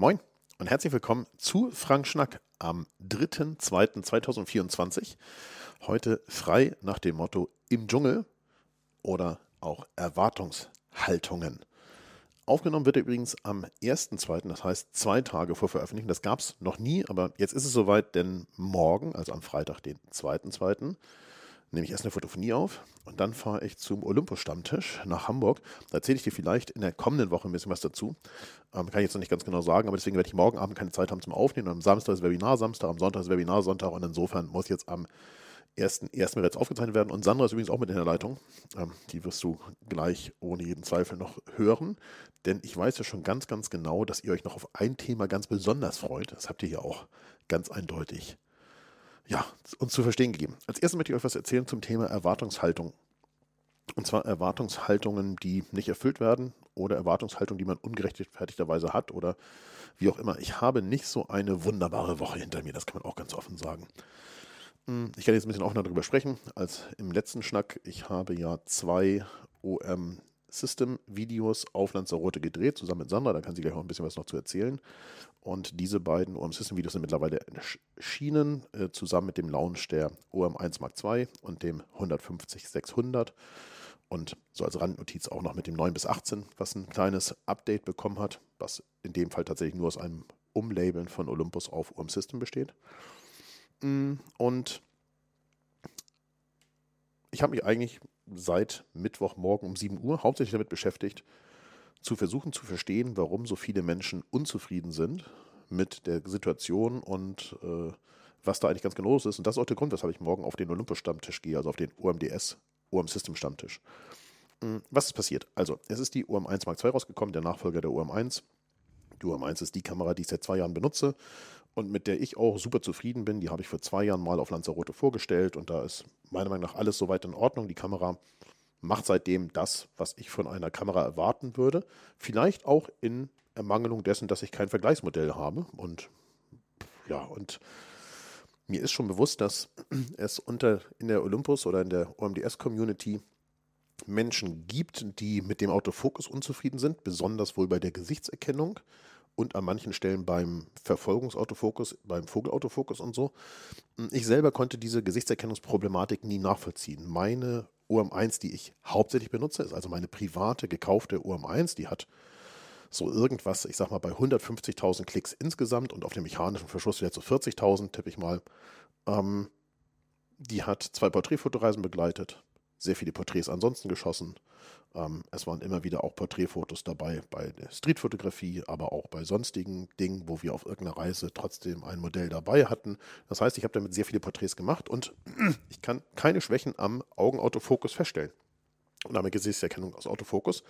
Moin und herzlich willkommen zu Frank Schnack am 3.2.2024. Heute frei nach dem Motto im Dschungel oder auch Erwartungshaltungen. Aufgenommen wird er übrigens am 1.2., das heißt zwei Tage vor Veröffentlichung. Das gab es noch nie, aber jetzt ist es soweit, denn morgen, also am Freitag, den 2.2., nehme ich erst eine Fotophonie auf und dann fahre ich zum Olympus-Stammtisch nach Hamburg. Da erzähle ich dir vielleicht in der kommenden Woche ein bisschen was dazu. Ähm, kann ich jetzt noch nicht ganz genau sagen, aber deswegen werde ich morgen Abend keine Zeit haben zum Aufnehmen. Am Samstag ist Webinar Samstag, am Sonntag ist Webinar Sonntag und insofern muss jetzt am ersten, ersten aufgezeichnet werden. Und Sandra ist übrigens auch mit in der Leitung. Ähm, die wirst du gleich ohne jeden Zweifel noch hören. Denn ich weiß ja schon ganz, ganz genau, dass ihr euch noch auf ein Thema ganz besonders freut. Das habt ihr hier auch ganz eindeutig ja, uns zu verstehen gegeben. Als erstes möchte ich euch was erzählen zum Thema Erwartungshaltung. Und zwar Erwartungshaltungen, die nicht erfüllt werden oder Erwartungshaltungen, die man ungerechtfertigterweise hat oder wie auch immer. Ich habe nicht so eine wunderbare Woche hinter mir, das kann man auch ganz offen sagen. Hm, ich kann jetzt ein bisschen auch noch darüber sprechen, als im letzten Schnack. Ich habe ja zwei OM System-Videos auf Lanzarote gedreht, zusammen mit Sandra. Da kann sie gleich auch ein bisschen was noch zu erzählen. Und diese beiden OM System-Videos sind mittlerweile erschienen, äh, zusammen mit dem Launch der OM1 Mark II und dem 150-600. Und so als Randnotiz auch noch mit dem 9 bis 18, was ein kleines Update bekommen hat, was in dem Fall tatsächlich nur aus einem Umlabeln von Olympus auf OM System besteht. Mm, und ich habe mich eigentlich seit Mittwochmorgen um 7 Uhr hauptsächlich damit beschäftigt, zu versuchen zu verstehen, warum so viele Menschen unzufrieden sind mit der Situation und äh, was da eigentlich ganz genau los ist. Und das ist auch der Grund, weshalb ich morgen auf den Olympus-Stammtisch gehe, also auf den OMDS, OM-System-Stammtisch. Hm, was ist passiert? Also, es ist die OM1 Mark II rausgekommen, der Nachfolger der OM1. Die OM1 ist die Kamera, die ich seit zwei Jahren benutze und mit der ich auch super zufrieden bin. Die habe ich vor zwei Jahren mal auf Lanzarote vorgestellt und da ist meiner Meinung nach alles soweit in Ordnung. Die Kamera macht seitdem das, was ich von einer Kamera erwarten würde. Vielleicht auch in Ermangelung dessen, dass ich kein Vergleichsmodell habe. Und ja, und mir ist schon bewusst, dass es unter in der Olympus oder in der OMDS-Community Menschen gibt, die mit dem Autofokus unzufrieden sind, besonders wohl bei der Gesichtserkennung und an manchen Stellen beim Verfolgungsautofokus, beim Vogelautofokus und so. Ich selber konnte diese Gesichtserkennungsproblematik nie nachvollziehen. Meine OM1, die ich hauptsächlich benutze, ist also meine private gekaufte OM1, die hat so irgendwas, ich sag mal, bei 150.000 Klicks insgesamt und auf dem mechanischen Verschluss wieder zu 40.000, tippe ich mal. Ähm, die hat zwei Porträtfotoreisen begleitet, sehr viele Porträts ansonsten geschossen ähm, es waren immer wieder auch Porträtfotos dabei bei Streetfotografie, aber auch bei sonstigen Dingen, wo wir auf irgendeiner Reise trotzdem ein Modell dabei hatten. Das heißt, ich habe damit sehr viele Porträts gemacht und ich kann keine Schwächen am Augenautofokus feststellen. Und damit Gesichtserkennung aus Autofokus.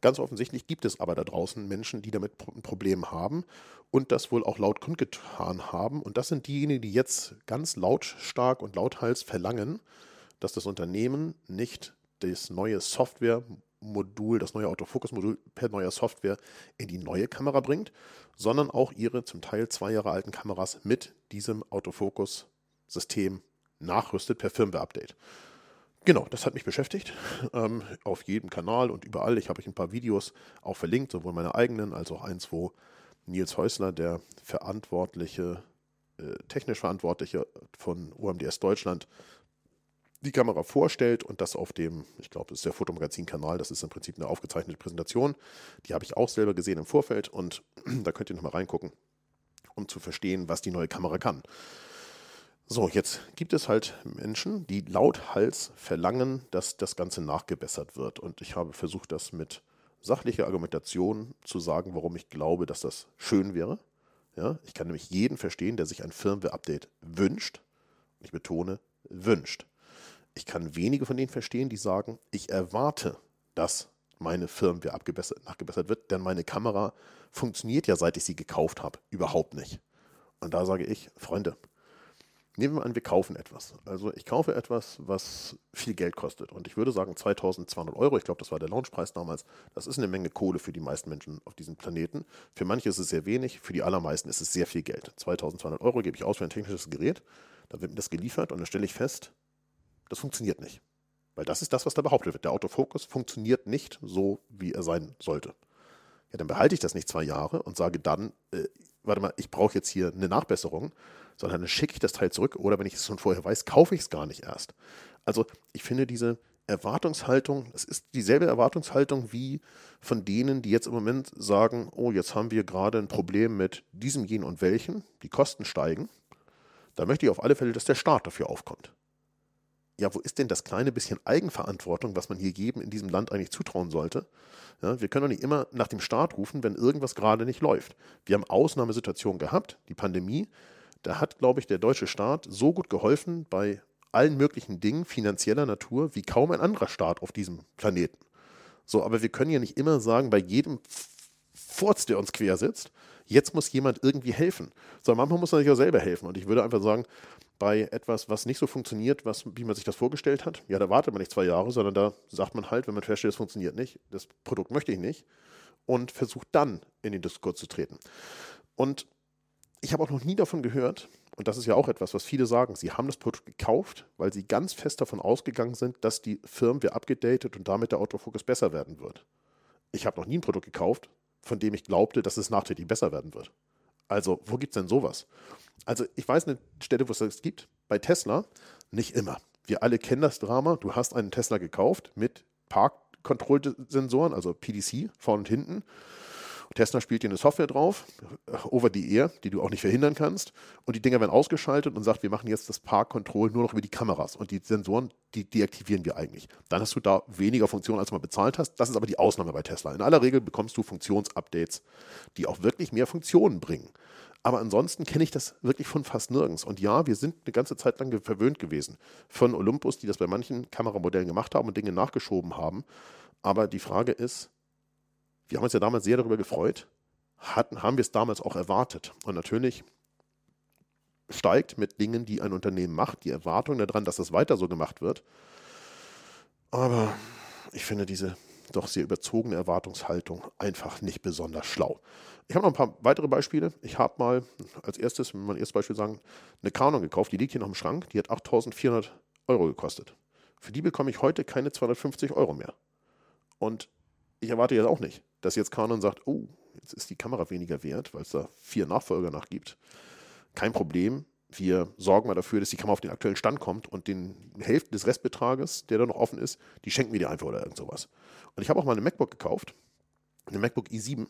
Ganz offensichtlich gibt es aber da draußen Menschen, die damit ein Problem haben und das wohl auch laut kundgetan haben. Und das sind diejenigen, die jetzt ganz lautstark und lauthals verlangen, dass das Unternehmen nicht das neue Software-Modul, das neue Autofokus-Modul per neuer Software in die neue Kamera bringt, sondern auch ihre zum Teil zwei Jahre alten Kameras mit diesem Autofokus-System nachrüstet per Firmware-Update. Genau, das hat mich beschäftigt. Ähm, auf jedem Kanal und überall. Ich habe euch ein paar Videos auch verlinkt, sowohl meine eigenen als auch eins, wo Nils Häusler, der verantwortliche, äh, technisch Verantwortliche von OMDS Deutschland, die Kamera vorstellt und das auf dem, ich glaube, das ist der Fotomagazin-Kanal, das ist im Prinzip eine aufgezeichnete Präsentation. Die habe ich auch selber gesehen im Vorfeld und da könnt ihr nochmal reingucken, um zu verstehen, was die neue Kamera kann. So, jetzt gibt es halt Menschen, die lauthals verlangen, dass das Ganze nachgebessert wird. Und ich habe versucht, das mit sachlicher Argumentation zu sagen, warum ich glaube, dass das schön wäre. Ja, ich kann nämlich jeden verstehen, der sich ein Firmware-Update wünscht. Ich betone, wünscht ich kann wenige von denen verstehen, die sagen, ich erwarte, dass meine Firmware abgebessert, nachgebessert wird, denn meine Kamera funktioniert ja, seit ich sie gekauft habe, überhaupt nicht. Und da sage ich, Freunde, nehmen wir an, wir kaufen etwas. Also ich kaufe etwas, was viel Geld kostet. Und ich würde sagen 2200 Euro, ich glaube, das war der Launchpreis damals. Das ist eine Menge Kohle für die meisten Menschen auf diesem Planeten. Für manche ist es sehr wenig, für die allermeisten ist es sehr viel Geld. 2200 Euro gebe ich aus für ein technisches Gerät. Dann wird mir das geliefert und dann stelle ich fest, das funktioniert nicht. Weil das ist das, was da behauptet wird. Der Autofokus funktioniert nicht so, wie er sein sollte. Ja, dann behalte ich das nicht zwei Jahre und sage dann, äh, warte mal, ich brauche jetzt hier eine Nachbesserung, sondern dann schicke ich das Teil zurück oder wenn ich es schon vorher weiß, kaufe ich es gar nicht erst. Also ich finde diese Erwartungshaltung, es ist dieselbe Erwartungshaltung wie von denen, die jetzt im Moment sagen, oh, jetzt haben wir gerade ein Problem mit diesem, jenen und welchen, die Kosten steigen. Da möchte ich auf alle Fälle, dass der Staat dafür aufkommt. Ja, wo ist denn das kleine bisschen Eigenverantwortung, was man hier jedem in diesem Land eigentlich zutrauen sollte? Ja, wir können doch nicht immer nach dem Staat rufen, wenn irgendwas gerade nicht läuft. Wir haben Ausnahmesituationen gehabt, die Pandemie. Da hat, glaube ich, der deutsche Staat so gut geholfen bei allen möglichen Dingen finanzieller Natur wie kaum ein anderer Staat auf diesem Planeten. So, aber wir können ja nicht immer sagen, bei jedem Furz, der uns quer sitzt, jetzt muss jemand irgendwie helfen. Sondern manchmal muss man sich auch selber helfen. Und ich würde einfach sagen, bei etwas, was nicht so funktioniert, was, wie man sich das vorgestellt hat, ja, da wartet man nicht zwei Jahre, sondern da sagt man halt, wenn man feststellt, es funktioniert nicht, das Produkt möchte ich nicht, und versucht dann in den Diskurs zu treten. Und ich habe auch noch nie davon gehört, und das ist ja auch etwas, was viele sagen, sie haben das Produkt gekauft, weil sie ganz fest davon ausgegangen sind, dass die Firmware abgedatet und damit der Autofokus besser werden wird. Ich habe noch nie ein Produkt gekauft, von dem ich glaubte, dass es nachträglich besser werden wird. Also, wo gibt es denn sowas? Also, ich weiß eine Stelle, wo es das gibt. Bei Tesla nicht immer. Wir alle kennen das Drama. Du hast einen Tesla gekauft mit Parkkontrollsensoren, also PDC, vorne und hinten. Tesla spielt dir eine Software drauf, over the air, die du auch nicht verhindern kannst. Und die Dinger werden ausgeschaltet und sagt, wir machen jetzt das Park Control nur noch über die Kameras. Und die Sensoren, die deaktivieren wir eigentlich. Dann hast du da weniger Funktionen, als du mal bezahlt hast. Das ist aber die Ausnahme bei Tesla. In aller Regel bekommst du Funktionsupdates, die auch wirklich mehr Funktionen bringen. Aber ansonsten kenne ich das wirklich von fast nirgends. Und ja, wir sind eine ganze Zeit lang verwöhnt gewesen von Olympus, die das bei manchen Kameramodellen gemacht haben und Dinge nachgeschoben haben. Aber die Frage ist, wir haben uns ja damals sehr darüber gefreut, hatten, haben wir es damals auch erwartet. Und natürlich steigt mit Dingen, die ein Unternehmen macht, die Erwartung daran, dass es weiter so gemacht wird. Aber ich finde diese doch sehr überzogene Erwartungshaltung einfach nicht besonders schlau. Ich habe noch ein paar weitere Beispiele. Ich habe mal als erstes, wenn mein erstes Beispiel sagen, eine Canon gekauft, die liegt hier noch im Schrank, die hat 8400 Euro gekostet. Für die bekomme ich heute keine 250 Euro mehr. Und ich erwarte jetzt auch nicht, dass jetzt Canon sagt, oh, jetzt ist die Kamera weniger wert, weil es da vier Nachfolger nach gibt. Kein Problem. Wir sorgen mal dafür, dass die Kamera auf den aktuellen Stand kommt und den Hälfte des Restbetrages, der da noch offen ist, die schenken wir dir einfach oder irgend sowas. Und ich habe auch mal eine MacBook gekauft, eine MacBook i7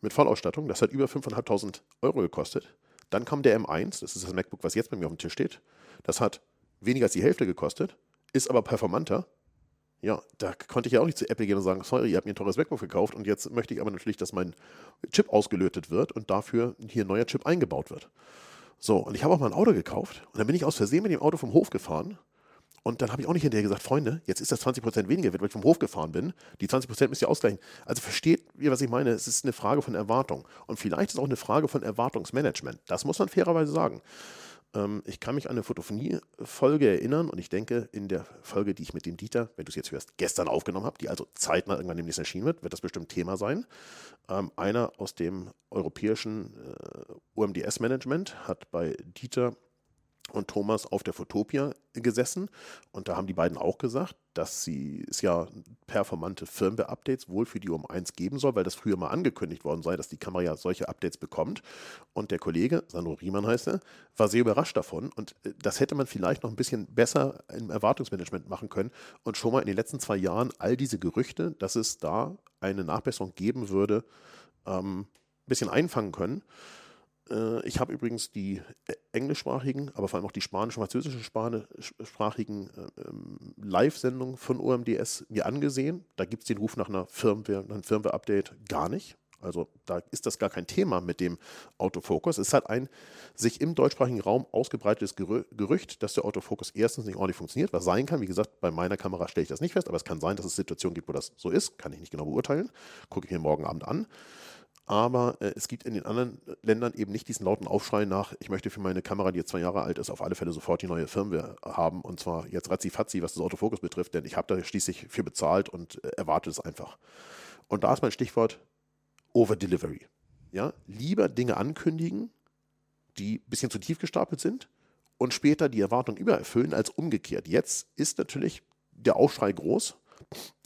mit Vollausstattung. Das hat über 5.500 Euro gekostet. Dann kam der M1, das ist das MacBook, was jetzt bei mir auf dem Tisch steht. Das hat weniger als die Hälfte gekostet, ist aber performanter ja, da konnte ich ja auch nicht zu Apple gehen und sagen, sorry, ihr habt mir ein teures MacBook gekauft und jetzt möchte ich aber natürlich, dass mein Chip ausgelötet wird und dafür hier ein neuer Chip eingebaut wird. So, und ich habe auch mal ein Auto gekauft und dann bin ich aus Versehen mit dem Auto vom Hof gefahren und dann habe ich auch nicht hinterher gesagt, Freunde, jetzt ist das 20% weniger weil ich vom Hof gefahren bin. Die 20% müsst ihr ausgleichen. Also versteht ihr, was ich meine? Es ist eine Frage von Erwartung. Und vielleicht ist es auch eine Frage von Erwartungsmanagement. Das muss man fairerweise sagen. Ähm, ich kann mich an eine Fotophonie-Folge erinnern und ich denke, in der Folge, die ich mit dem Dieter, wenn du es jetzt hörst, gestern aufgenommen habe, die also zeitnah irgendwann demnächst erschienen wird, wird das bestimmt Thema sein. Ähm, einer aus dem europäischen äh, UMDS-Management hat bei Dieter und Thomas auf der Fotopia gesessen und da haben die beiden auch gesagt, dass sie es ja performante Firmware-Updates wohl für die UM1 geben soll, weil das früher mal angekündigt worden sei, dass die Kamera ja solche Updates bekommt. Und der Kollege, Sandro Riemann heißt er, war sehr überrascht davon und äh, das hätte man vielleicht noch ein bisschen besser im Erwartungsmanagement machen können und schon mal in den letzten zwei Jahren all diese Gerüchte, dass es da eine Nachbesserung geben würde, ähm, ein bisschen einfangen können. Äh, ich habe übrigens die äh, englischsprachigen, aber vor allem auch die spanisch- und französischsprachigen äh, ähm, Live-Sendungen von OMDS mir angesehen. Da gibt es den Ruf nach einer Firmware, einem Firmware-Update gar nicht. Also da ist das gar kein Thema mit dem Autofokus. Es ist halt ein sich im deutschsprachigen Raum ausgebreitetes Gerücht, dass der Autofokus erstens nicht ordentlich funktioniert, was sein kann. Wie gesagt, bei meiner Kamera stelle ich das nicht fest, aber es kann sein, dass es Situationen gibt, wo das so ist. Kann ich nicht genau beurteilen. Gucke ich mir morgen Abend an aber äh, es gibt in den anderen Ländern eben nicht diesen lauten Aufschrei nach, ich möchte für meine Kamera, die jetzt zwei Jahre alt ist, auf alle Fälle sofort die neue Firmware haben und zwar jetzt ratzi-fatzi, was das Autofokus betrifft, denn ich habe da schließlich für bezahlt und äh, erwarte es einfach. Und da ist mein Stichwort Over-Delivery. Ja? Lieber Dinge ankündigen, die ein bisschen zu tief gestapelt sind und später die Erwartung übererfüllen, als umgekehrt. Jetzt ist natürlich der Aufschrei groß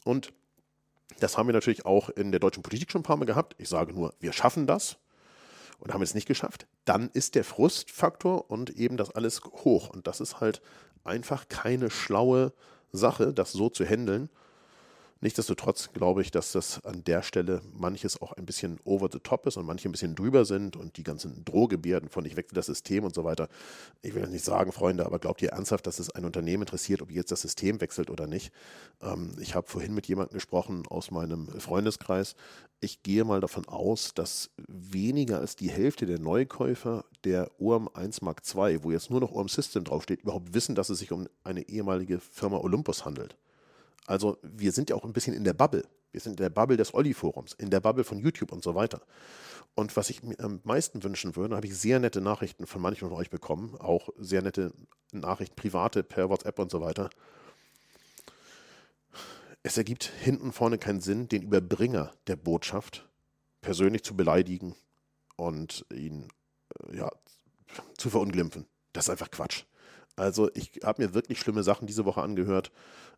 und Das haben wir natürlich auch in der deutschen Politik schon ein paar Mal gehabt. Ich sage nur, wir schaffen das und haben es nicht geschafft. Dann ist der Frustfaktor und eben das alles hoch. Und das ist halt einfach keine schlaue Sache, das so zu handeln. Nichtsdestotrotz glaube ich, dass das an der Stelle manches auch ein bisschen over the top ist und manche ein bisschen drüber sind und die ganzen Drohgebärden von ich wechsle das System und so weiter. Ich will nicht sagen, Freunde, aber glaubt ihr ernsthaft, dass es ein Unternehmen interessiert, ob ihr jetzt das System wechselt oder nicht? Ähm, ich habe vorhin mit jemandem gesprochen aus meinem Freundeskreis. Ich gehe mal davon aus, dass weniger als die Hälfte der Neukäufer der ORM 1 Mark II, wo jetzt nur noch ORM System draufsteht, überhaupt wissen, dass es sich um eine ehemalige Firma Olympus handelt. Also wir sind ja auch ein bisschen in der Bubble. Wir sind in der Bubble des Olli-Forums, in der Bubble von YouTube und so weiter. Und was ich mir am meisten wünschen würde, habe ich sehr nette Nachrichten von manchen von euch bekommen, auch sehr nette Nachrichten, private per WhatsApp und so weiter. Es ergibt hinten vorne keinen Sinn, den Überbringer der Botschaft persönlich zu beleidigen und ihn äh, ja, zu verunglimpfen. Das ist einfach Quatsch. Also ich habe mir wirklich schlimme Sachen diese Woche angehört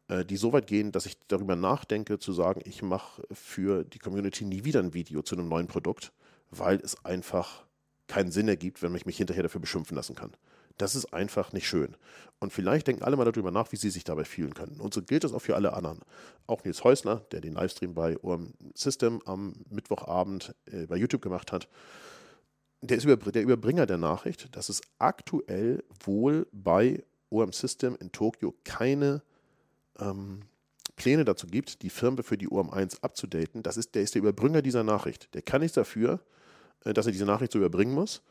die so weit gehen, dass ich darüber nachdenke, zu sagen, ich mache für die Community nie wieder ein Video zu einem neuen Produkt, weil es einfach keinen Sinn ergibt, wenn ich mich hinterher dafür beschimpfen lassen kann. Das ist einfach nicht schön. Und vielleicht denken alle mal darüber nach, wie sie sich dabei fühlen können. Und so gilt das auch für alle anderen. Auch Nils Häusler, der den Livestream bei OM System am Mittwochabend äh, bei YouTube gemacht hat, der ist der Überbringer der Nachricht, dass es aktuell wohl bei OM System in Tokio keine ähm, Pläne dazu gibt, die Firma für die UM1 abzudaten, das ist, der ist der Überbringer dieser Nachricht. Der kann nichts dafür, äh, dass er diese Nachricht so überbringen muss.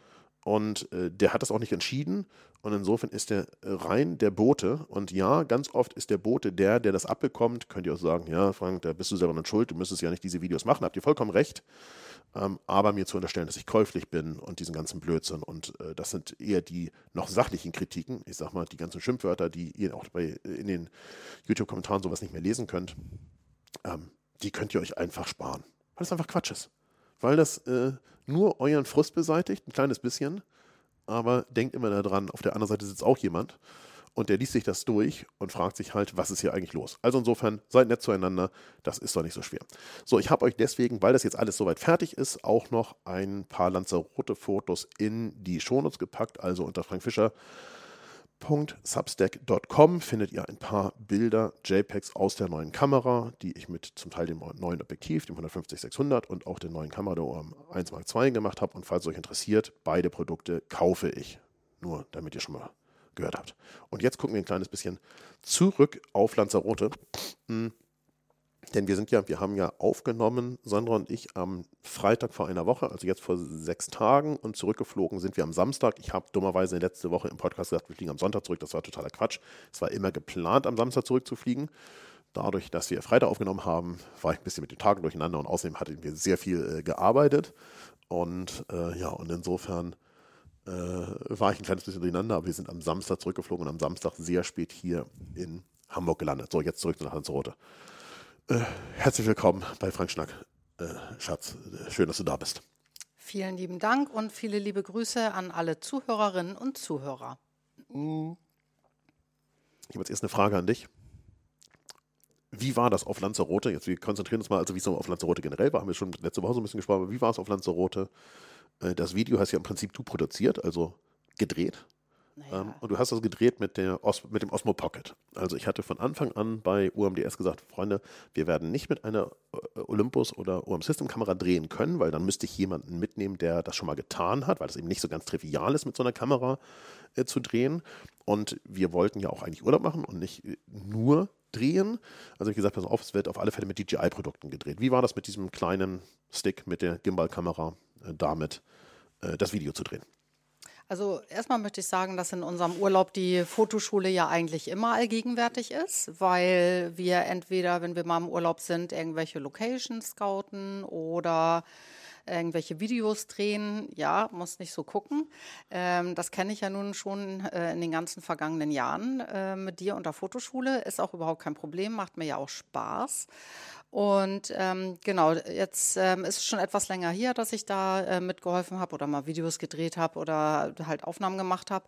Und äh, der hat das auch nicht entschieden. Und insofern ist er rein der Bote. Und ja, ganz oft ist der Bote der, der das abbekommt. Könnt ihr auch sagen, ja, Frank, da bist du selber nicht schuld, du müsstest ja nicht diese Videos machen. Habt ihr vollkommen recht. Ähm, aber mir zu unterstellen, dass ich käuflich bin und diesen ganzen Blödsinn. Und äh, das sind eher die noch sachlichen Kritiken. Ich sag mal, die ganzen Schimpfwörter, die ihr auch bei, in den YouTube-Kommentaren sowas nicht mehr lesen könnt, ähm, die könnt ihr euch einfach sparen. Weil das einfach Quatsch ist weil das äh, nur euren Frust beseitigt, ein kleines bisschen. Aber denkt immer daran, auf der anderen Seite sitzt auch jemand und der liest sich das durch und fragt sich halt, was ist hier eigentlich los? Also insofern, seid nett zueinander, das ist doch nicht so schwer. So, ich habe euch deswegen, weil das jetzt alles soweit fertig ist, auch noch ein paar Lanzarote-Fotos in die Shownotes gepackt, also unter Frank Fischer www.substack.com findet ihr ein paar Bilder, JPEGs aus der neuen Kamera, die ich mit zum Teil dem neuen Objektiv, dem 150-600 und auch der neuen Kamera der 1 Mark II gemacht habe. Und falls euch interessiert, beide Produkte kaufe ich. Nur damit ihr schon mal gehört habt. Und jetzt gucken wir ein kleines bisschen zurück auf Lanzarote. Denn wir sind ja, wir haben ja aufgenommen, Sandra und ich, am Freitag vor einer Woche, also jetzt vor sechs Tagen und zurückgeflogen sind wir am Samstag. Ich habe dummerweise letzte Woche im Podcast gesagt, wir fliegen am Sonntag zurück. Das war totaler Quatsch. Es war immer geplant, am Samstag zurückzufliegen. Dadurch, dass wir Freitag aufgenommen haben, war ich ein bisschen mit den Tagen durcheinander und außerdem hatten wir sehr viel äh, gearbeitet. Und äh, ja, und insofern äh, war ich ein kleines bisschen durcheinander, aber wir sind am Samstag zurückgeflogen und am Samstag sehr spät hier in Hamburg gelandet. So, jetzt zurück nach Lanzarote. Äh, herzlich willkommen bei Frank Schnack. Äh, Schatz, schön, dass du da bist. Vielen lieben Dank und viele liebe Grüße an alle Zuhörerinnen und Zuhörer. Ich habe jetzt erst eine Frage an dich. Wie war das auf Lanzarote? Jetzt, wir konzentrieren uns mal, also wie es auf Lanzarote generell war, haben wir schon letzte Woche so ein bisschen gesprochen, aber wie war es auf Lanzarote? Äh, das Video hast ja im Prinzip du produziert, also gedreht. Naja. Ähm, und du hast das gedreht mit, der Os mit dem Osmo Pocket. Also ich hatte von Anfang an bei UMDS gesagt, Freunde, wir werden nicht mit einer äh, Olympus oder UM System Kamera drehen können, weil dann müsste ich jemanden mitnehmen, der das schon mal getan hat, weil es eben nicht so ganz trivial ist, mit so einer Kamera äh, zu drehen. Und wir wollten ja auch eigentlich Urlaub machen und nicht äh, nur drehen. Also ich gesagt, pass auf, es wird auf alle Fälle mit DJI-Produkten gedreht. Wie war das mit diesem kleinen Stick mit der Gimbal-Kamera, äh, damit äh, das Video zu drehen? Also erstmal möchte ich sagen, dass in unserem Urlaub die Fotoschule ja eigentlich immer allgegenwärtig ist, weil wir entweder, wenn wir mal im Urlaub sind, irgendwelche Locations scouten oder irgendwelche Videos drehen. Ja, muss nicht so gucken. Ähm, das kenne ich ja nun schon äh, in den ganzen vergangenen Jahren äh, mit dir und der Fotoschule. Ist auch überhaupt kein Problem, macht mir ja auch Spaß. Und ähm, genau, jetzt ähm, ist es schon etwas länger her, dass ich da äh, mitgeholfen habe oder mal Videos gedreht habe oder halt Aufnahmen gemacht habe.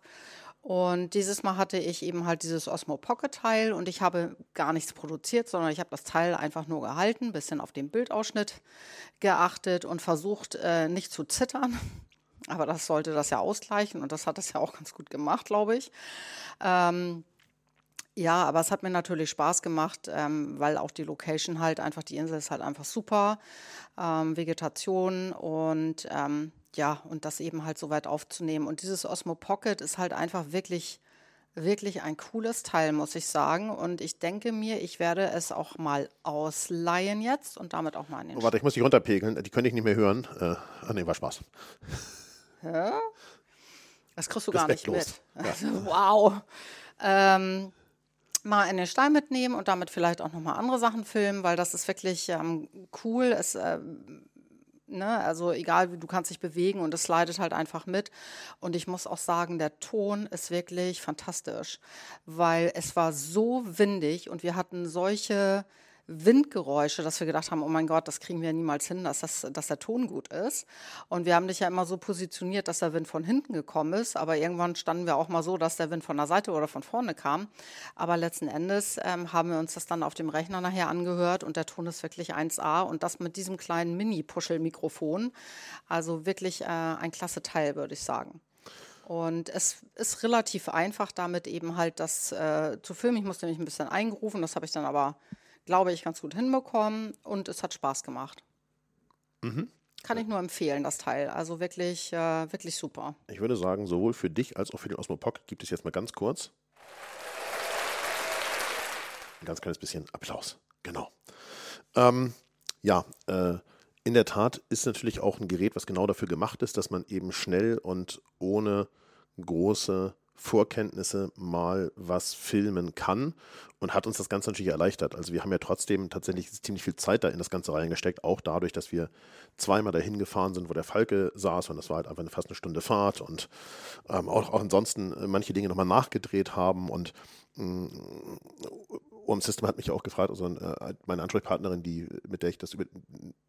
Und dieses Mal hatte ich eben halt dieses Osmo Pocket Teil und ich habe gar nichts produziert, sondern ich habe das Teil einfach nur gehalten, bisschen auf den Bildausschnitt geachtet und versucht, äh, nicht zu zittern. Aber das sollte das ja ausgleichen und das hat es ja auch ganz gut gemacht, glaube ich. Ähm, ja, aber es hat mir natürlich Spaß gemacht, ähm, weil auch die Location halt einfach, die Insel ist halt einfach super, ähm, Vegetation und ähm, ja, und das eben halt so weit aufzunehmen. Und dieses Osmo Pocket ist halt einfach wirklich, wirklich ein cooles Teil, muss ich sagen. Und ich denke mir, ich werde es auch mal ausleihen jetzt und damit auch mal in den oh, Warte, ich muss dich runterpegeln, die könnte ich nicht mehr hören. Äh, ach nee, war Spaß. Hä? Das kriegst du gar nicht mit. Ja. Also, wow. Ähm, mal in den Stall mitnehmen und damit vielleicht auch nochmal andere Sachen filmen, weil das ist wirklich ähm, cool. Es, äh, ne, also egal wie du kannst dich bewegen und es leidet halt einfach mit. Und ich muss auch sagen, der Ton ist wirklich fantastisch, weil es war so windig und wir hatten solche Windgeräusche, dass wir gedacht haben, oh mein Gott, das kriegen wir niemals hin, dass, das, dass der Ton gut ist. Und wir haben dich ja immer so positioniert, dass der Wind von hinten gekommen ist, aber irgendwann standen wir auch mal so, dass der Wind von der Seite oder von vorne kam. Aber letzten Endes ähm, haben wir uns das dann auf dem Rechner nachher angehört und der Ton ist wirklich 1A und das mit diesem kleinen Mini-Puschel-Mikrofon. Also wirklich äh, ein klasse Teil, würde ich sagen. Und es ist relativ einfach, damit eben halt das äh, zu filmen. Ich musste mich ein bisschen eingerufen, das habe ich dann aber glaube ich, ganz gut hinbekommen und es hat Spaß gemacht. Mhm. Kann ich nur empfehlen, das Teil. Also wirklich, äh, wirklich super. Ich würde sagen, sowohl für dich als auch für den Osmo Pocket gibt es jetzt mal ganz kurz ein ganz kleines bisschen Applaus. Genau. Ähm, ja, äh, in der Tat ist natürlich auch ein Gerät, was genau dafür gemacht ist, dass man eben schnell und ohne große Vorkenntnisse mal was filmen kann und hat uns das Ganze natürlich erleichtert. Also wir haben ja trotzdem tatsächlich ziemlich viel Zeit da in das Ganze reingesteckt, auch dadurch, dass wir zweimal dahin gefahren sind, wo der Falke saß und das war halt einfach fast eine Stunde Fahrt und ähm, auch, auch ansonsten äh, manche Dinge nochmal nachgedreht haben und mm, System hat mich auch gefragt, also äh, meine Ansprechpartnerin, die, mit der ich das über,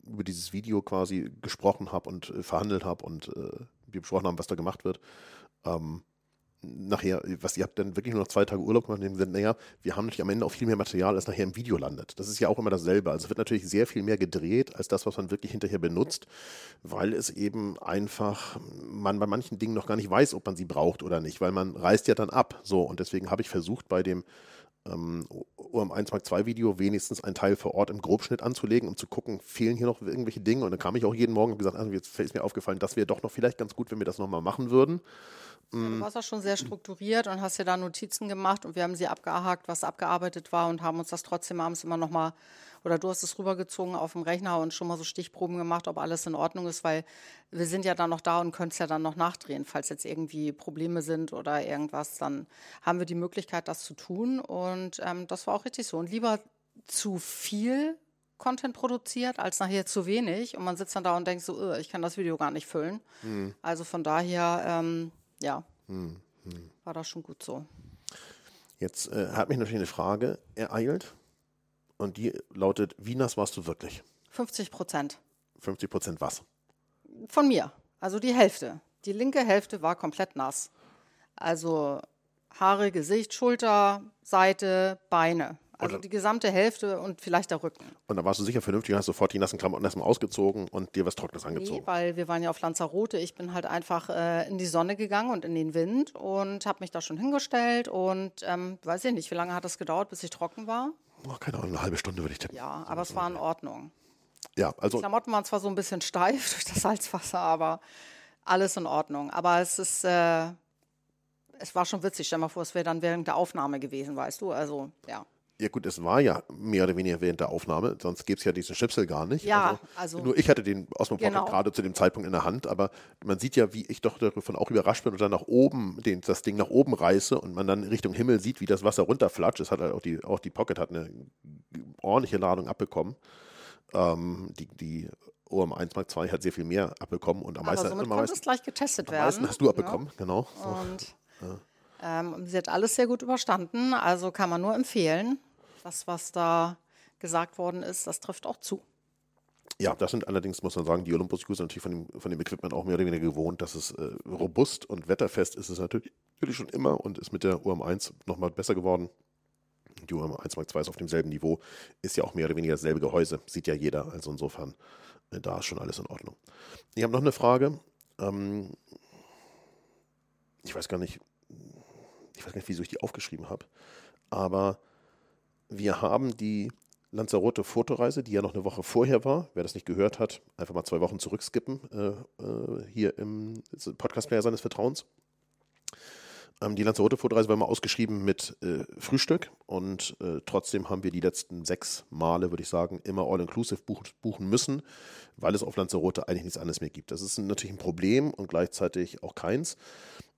über dieses Video quasi gesprochen habe und äh, verhandelt habe und äh, wir besprochen haben, was da gemacht wird, ähm, nachher, was ihr habt dann wirklich nur noch zwei Tage Urlaub gemacht und gesagt, naja, wir haben natürlich am Ende auch viel mehr Material, als nachher im Video landet. Das ist ja auch immer dasselbe. Also wird natürlich sehr viel mehr gedreht, als das, was man wirklich hinterher benutzt, weil es eben einfach, man bei manchen Dingen noch gar nicht weiß, ob man sie braucht oder nicht, weil man reist ja dann ab. So, und deswegen habe ich versucht, bei dem ähm, OM 1 Mark II Video wenigstens einen Teil vor Ort im Grobschnitt anzulegen, um zu gucken, fehlen hier noch irgendwelche Dinge. Und dann kam ich auch jeden Morgen und gesagt, also jetzt ist mir aufgefallen, das wäre doch noch vielleicht ganz gut, wenn wir das nochmal machen würden. Ja, du warst auch schon sehr strukturiert und hast dir da Notizen gemacht und wir haben sie abgehakt, was abgearbeitet war und haben uns das trotzdem abends immer nochmal, oder du hast es rübergezogen auf dem Rechner und schon mal so Stichproben gemacht, ob alles in Ordnung ist, weil wir sind ja dann noch da und können es ja dann noch nachdrehen. Falls jetzt irgendwie Probleme sind oder irgendwas, dann haben wir die Möglichkeit, das zu tun und ähm, das war auch richtig so. Und lieber zu viel Content produziert, als nachher zu wenig. Und man sitzt dann da und denkt so, ich kann das Video gar nicht füllen. Mhm. Also von daher, ähm, ja, hm, hm. war das schon gut so. Jetzt äh, hat mich natürlich eine Frage ereilt und die lautet, wie nass warst du wirklich? 50 Prozent. 50 Prozent was? Von mir, also die Hälfte. Die linke Hälfte war komplett nass. Also Haare, Gesicht, Schulter, Seite, Beine. Also die gesamte Hälfte und vielleicht der Rücken. Und dann warst du sicher vernünftig und hast sofort die nassen Klamotten erstmal ausgezogen und dir was Trockenes angezogen. Nee, weil wir waren ja auf Lanzarote. Ich bin halt einfach äh, in die Sonne gegangen und in den Wind und habe mich da schon hingestellt und ähm, weiß ich nicht, wie lange hat es gedauert, bis ich trocken war? Oh, keine Ahnung, eine halbe Stunde würde ich tippen. Ja, aber es war in Ordnung. Ja, also. Die Klamotten waren zwar so ein bisschen steif durch das Salzwasser, aber alles in Ordnung. Aber es ist, äh, es war schon witzig. Stell dir mal vor, es wäre dann während der Aufnahme gewesen, weißt du? Also, ja. Ja gut, es war ja mehr oder weniger während der Aufnahme, sonst gäbe es ja diesen Schnipsel gar nicht. Ja, also, also nur ich hatte den Osmo Pocket genau. gerade zu dem Zeitpunkt in der Hand, aber man sieht ja, wie ich doch davon auch überrascht bin und dann nach oben, den, das Ding nach oben reiße und man dann Richtung Himmel sieht, wie das Wasser runterflatscht. Es hat halt auch die, auch die Pocket hat eine ordentliche Ladung abbekommen. Ähm, die, die OM 1 Mark II hat sehr viel mehr abbekommen und am aber meisten, somit konnte es gleich getestet am werden. Am meisten hast du abbekommen, ja. genau. So. Und ja. Ähm, sie hat alles sehr gut überstanden, also kann man nur empfehlen das, was da gesagt worden ist, das trifft auch zu. Ja, das sind allerdings, muss man sagen, die Olympus Crews natürlich von dem, von dem Equipment auch mehr oder weniger gewohnt, dass es äh, robust und wetterfest ist es natürlich natürlich schon immer und ist mit der UM1 nochmal besser geworden. Die UM1 Mark II ist auf demselben Niveau, ist ja auch mehr oder weniger dasselbe Gehäuse, sieht ja jeder, also insofern, äh, da ist schon alles in Ordnung. Ich habe noch eine Frage. Ähm, ich weiß gar nicht, ich weiß gar nicht, wieso ich die aufgeschrieben habe, aber wir haben die Lanzarote Fotoreise, die ja noch eine Woche vorher war. Wer das nicht gehört hat, einfach mal zwei Wochen zurückskippen, äh, äh, hier im Podcast-Player seines Vertrauens. Ähm, die Lanzarote Fotoreise war mal ausgeschrieben mit äh, Frühstück und äh, trotzdem haben wir die letzten sechs Male, würde ich sagen, immer All-Inclusive buch buchen müssen, weil es auf Lanzarote eigentlich nichts anderes mehr gibt. Das ist natürlich ein Problem und gleichzeitig auch keins.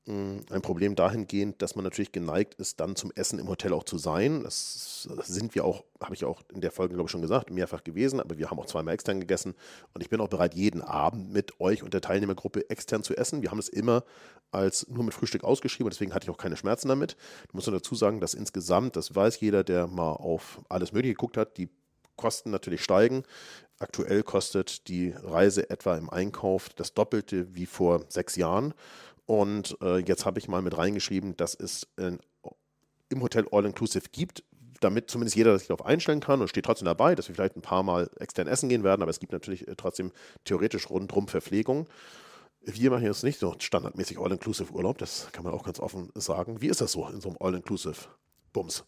Mm, ein Problem dahingehend, dass man natürlich geneigt ist, dann zum Essen im Hotel auch zu sein. Das sind wir auch, habe ich auch in der Folge, glaube ich, schon gesagt, mehrfach gewesen, aber wir haben auch zweimal extern gegessen und ich bin auch bereit, jeden Abend mit euch und der Teilnehmergruppe extern zu essen. Wir haben es immer als nur mit Frühstück ausgeschrieben deswegen hatte ich auch keine Schmerzen damit. Ich muss nur dazu sagen, dass insgesamt, das weiß jeder, der mal auf alles Mögliche geguckt hat, die Kosten natürlich steigen. Aktuell kostet die Reise etwa im Einkauf das Doppelte wie vor sechs Jahren. Und äh, jetzt habe ich mal mit reingeschrieben, dass es äh, im Hotel All-Inclusive gibt, damit zumindest jeder sich darauf einstellen kann und steht trotzdem dabei, dass wir vielleicht ein paar Mal extern essen gehen werden, aber es gibt natürlich äh, trotzdem theoretisch rundherum Verpflegung. Wir machen jetzt nicht so standardmäßig All-Inclusive Urlaub, das kann man auch ganz offen sagen. Wie ist das so in so einem All-Inclusive Bums?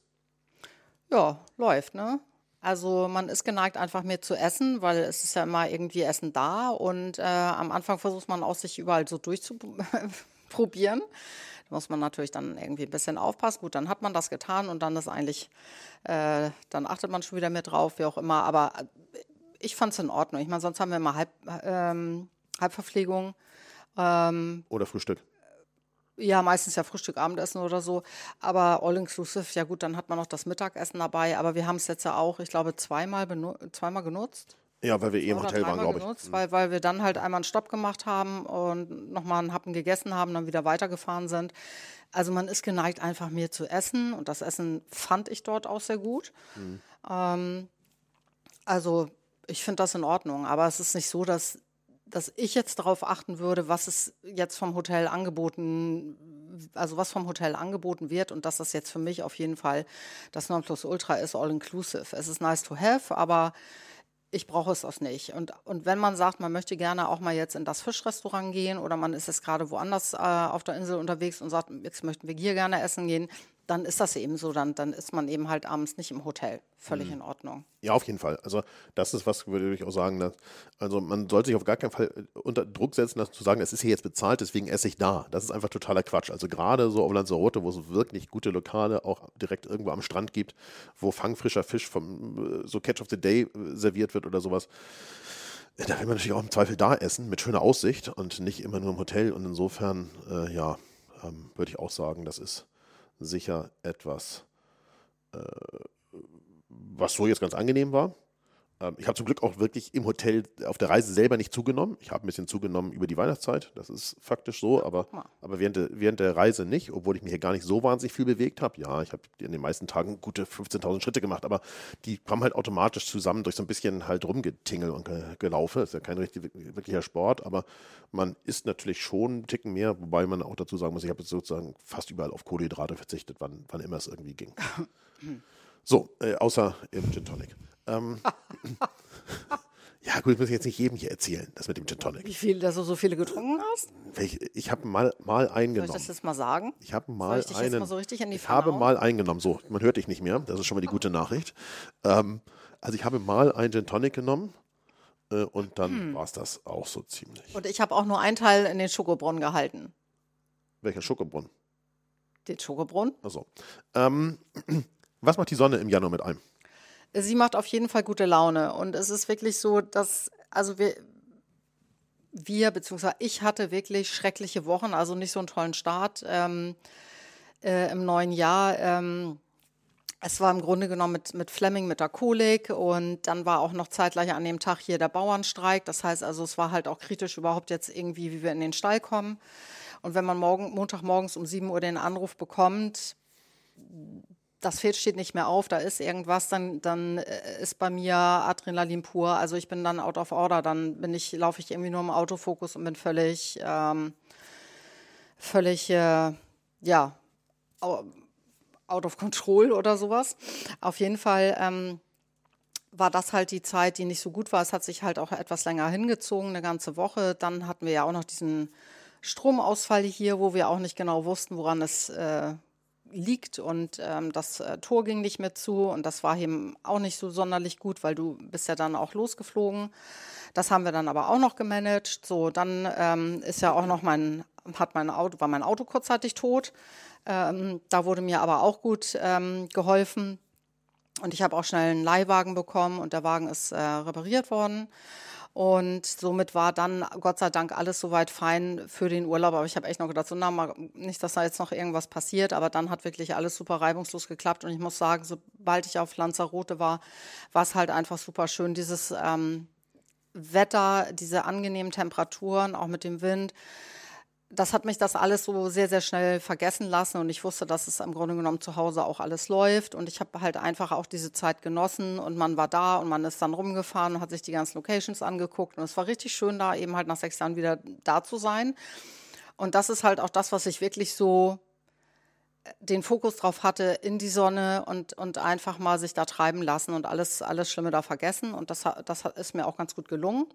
Ja, läuft, ne? Also man ist geneigt, einfach mehr zu essen, weil es ist ja immer irgendwie Essen da und äh, am Anfang versucht man auch, sich überall so durchzuprobieren. Da muss man natürlich dann irgendwie ein bisschen aufpassen. Gut, dann hat man das getan und dann ist eigentlich, äh, dann achtet man schon wieder mehr drauf, wie auch immer. Aber äh, ich fand es in Ordnung. Ich meine, sonst haben wir immer Halb, ähm, Halbverpflegung. Ähm, Oder Frühstück. Ja, meistens ja Frühstück, Abendessen oder so. Aber all-inclusive, ja gut, dann hat man noch das Mittagessen dabei. Aber wir haben es jetzt ja auch, ich glaube, zweimal, zweimal genutzt. Ja, weil wir eh im Hotel waren, glaube ich. Genutzt, weil, weil wir dann halt einmal einen Stopp gemacht haben und nochmal einen Happen gegessen haben, dann wieder weitergefahren sind. Also man ist geneigt, einfach mehr zu essen. Und das Essen fand ich dort auch sehr gut. Mhm. Ähm, also ich finde das in Ordnung. Aber es ist nicht so, dass dass ich jetzt darauf achten würde, was es jetzt vom Hotel angeboten, also was vom Hotel angeboten wird und dass das jetzt für mich auf jeden Fall das Nonplusultra ist, all inclusive. Es ist nice to have, aber ich brauche es auch nicht. Und, und wenn man sagt, man möchte gerne auch mal jetzt in das Fischrestaurant gehen oder man ist jetzt gerade woanders äh, auf der Insel unterwegs und sagt, jetzt möchten wir hier gerne essen gehen, dann ist das eben so, dann, dann ist man eben halt abends nicht im Hotel. Völlig mhm. in Ordnung. Ja, auf jeden Fall. Also das ist was, würde ich auch sagen, dass, also man sollte sich auf gar keinen Fall äh, unter Druck setzen, das zu sagen, es ist hier jetzt bezahlt, deswegen esse ich da. Das ist einfach totaler Quatsch. Also gerade so auf Lanzarote, wo es wirklich gute Lokale auch direkt irgendwo am Strand gibt, wo fangfrischer Fisch vom äh, so Catch of the Day äh, serviert wird oder sowas. Da will man natürlich auch im Zweifel da essen, mit schöner Aussicht und nicht immer nur im Hotel. Und insofern, äh, ja, ähm, würde ich auch sagen, das ist sicher etwas, äh, was so jetzt ganz angenehm war. Ähm, ich habe zum Glück auch wirklich im Hotel auf der Reise selber nicht zugenommen. Ich habe ein bisschen zugenommen über die Weihnachtszeit, das ist faktisch so, aber, aber während, der, während der Reise nicht, obwohl ich mich hier gar nicht so wahnsinnig viel bewegt habe. Ja, ich habe in den meisten Tagen gute 15.000 Schritte gemacht, aber die kommen halt automatisch zusammen durch so ein bisschen halt rumgetingel und gelaufen. Das ist ja kein richtig, wirklicher Sport, aber man isst natürlich schon einen Ticken mehr, wobei man auch dazu sagen muss, ich habe jetzt sozusagen fast überall auf Kohlenhydrate verzichtet, wann, wann immer es irgendwie ging. So, äh, außer im Gin Tonic. Ähm, ja, gut, ich muss jetzt nicht jedem hier erzählen, das mit dem Gin Tonic. Wie viel, dass du so viele getrunken hast? Ich, ich habe mal, mal eingenommen. Soll ich das jetzt mal sagen? Ich habe mal ich einen. Mal so richtig in die ich habe mal eingenommen. So, man hört dich nicht mehr. Das ist schon mal die gute Nachricht. Ähm, also ich habe mal einen Gin Tonic genommen. Äh, und dann hm. war es das auch so ziemlich. Und ich habe auch nur einen Teil in den Schokobrunnen gehalten. Welcher Schokobrunnen? Den Schokobrunnen. Also, ähm, was macht die Sonne im Januar mit einem? Sie macht auf jeden Fall gute Laune. Und es ist wirklich so, dass, also wir, wir, beziehungsweise ich hatte wirklich schreckliche Wochen, also nicht so einen tollen Start ähm, äh, im neuen Jahr. Ähm, es war im Grunde genommen mit, mit Fleming mit der Kolik und dann war auch noch zeitgleich an dem Tag hier der Bauernstreik. Das heißt also, es war halt auch kritisch überhaupt jetzt irgendwie, wie wir in den Stall kommen. Und wenn man morgen, Montagmorgens um 7 Uhr den Anruf bekommt, das Pferd steht nicht mehr auf, da ist irgendwas, dann, dann äh, ist bei mir Adrenalin pur. Also ich bin dann out of order, dann bin ich, laufe ich irgendwie nur im Autofokus und bin völlig, ähm, völlig, äh, ja, out of control oder sowas. Auf jeden Fall ähm, war das halt die Zeit, die nicht so gut war. Es hat sich halt auch etwas länger hingezogen, eine ganze Woche. Dann hatten wir ja auch noch diesen Stromausfall hier, wo wir auch nicht genau wussten, woran es äh, liegt. Und ähm, das äh, Tor ging nicht mehr zu. Und das war eben auch nicht so sonderlich gut, weil du bist ja dann auch losgeflogen. Das haben wir dann aber auch noch gemanagt. So, dann ähm, ist ja auch noch mein, hat mein Auto, war mein Auto kurzzeitig tot. Ähm, da wurde mir aber auch gut ähm, geholfen. Und ich habe auch schnell einen Leihwagen bekommen und der Wagen ist äh, repariert worden. Und somit war dann Gott sei Dank alles soweit fein für den Urlaub. Aber ich habe echt noch gedacht, so, na, mal, nicht, dass da jetzt noch irgendwas passiert. Aber dann hat wirklich alles super reibungslos geklappt. Und ich muss sagen, sobald ich auf Lanzarote war, war es halt einfach super schön. Dieses ähm, Wetter, diese angenehmen Temperaturen, auch mit dem Wind das hat mich das alles so sehr, sehr schnell vergessen lassen und ich wusste, dass es im Grunde genommen zu Hause auch alles läuft und ich habe halt einfach auch diese Zeit genossen und man war da und man ist dann rumgefahren und hat sich die ganzen Locations angeguckt und es war richtig schön da eben halt nach sechs Jahren wieder da zu sein. Und das ist halt auch das, was ich wirklich so den Fokus drauf hatte in die Sonne und, und einfach mal sich da treiben lassen und alles, alles Schlimme da vergessen. Und das, das ist mir auch ganz gut gelungen.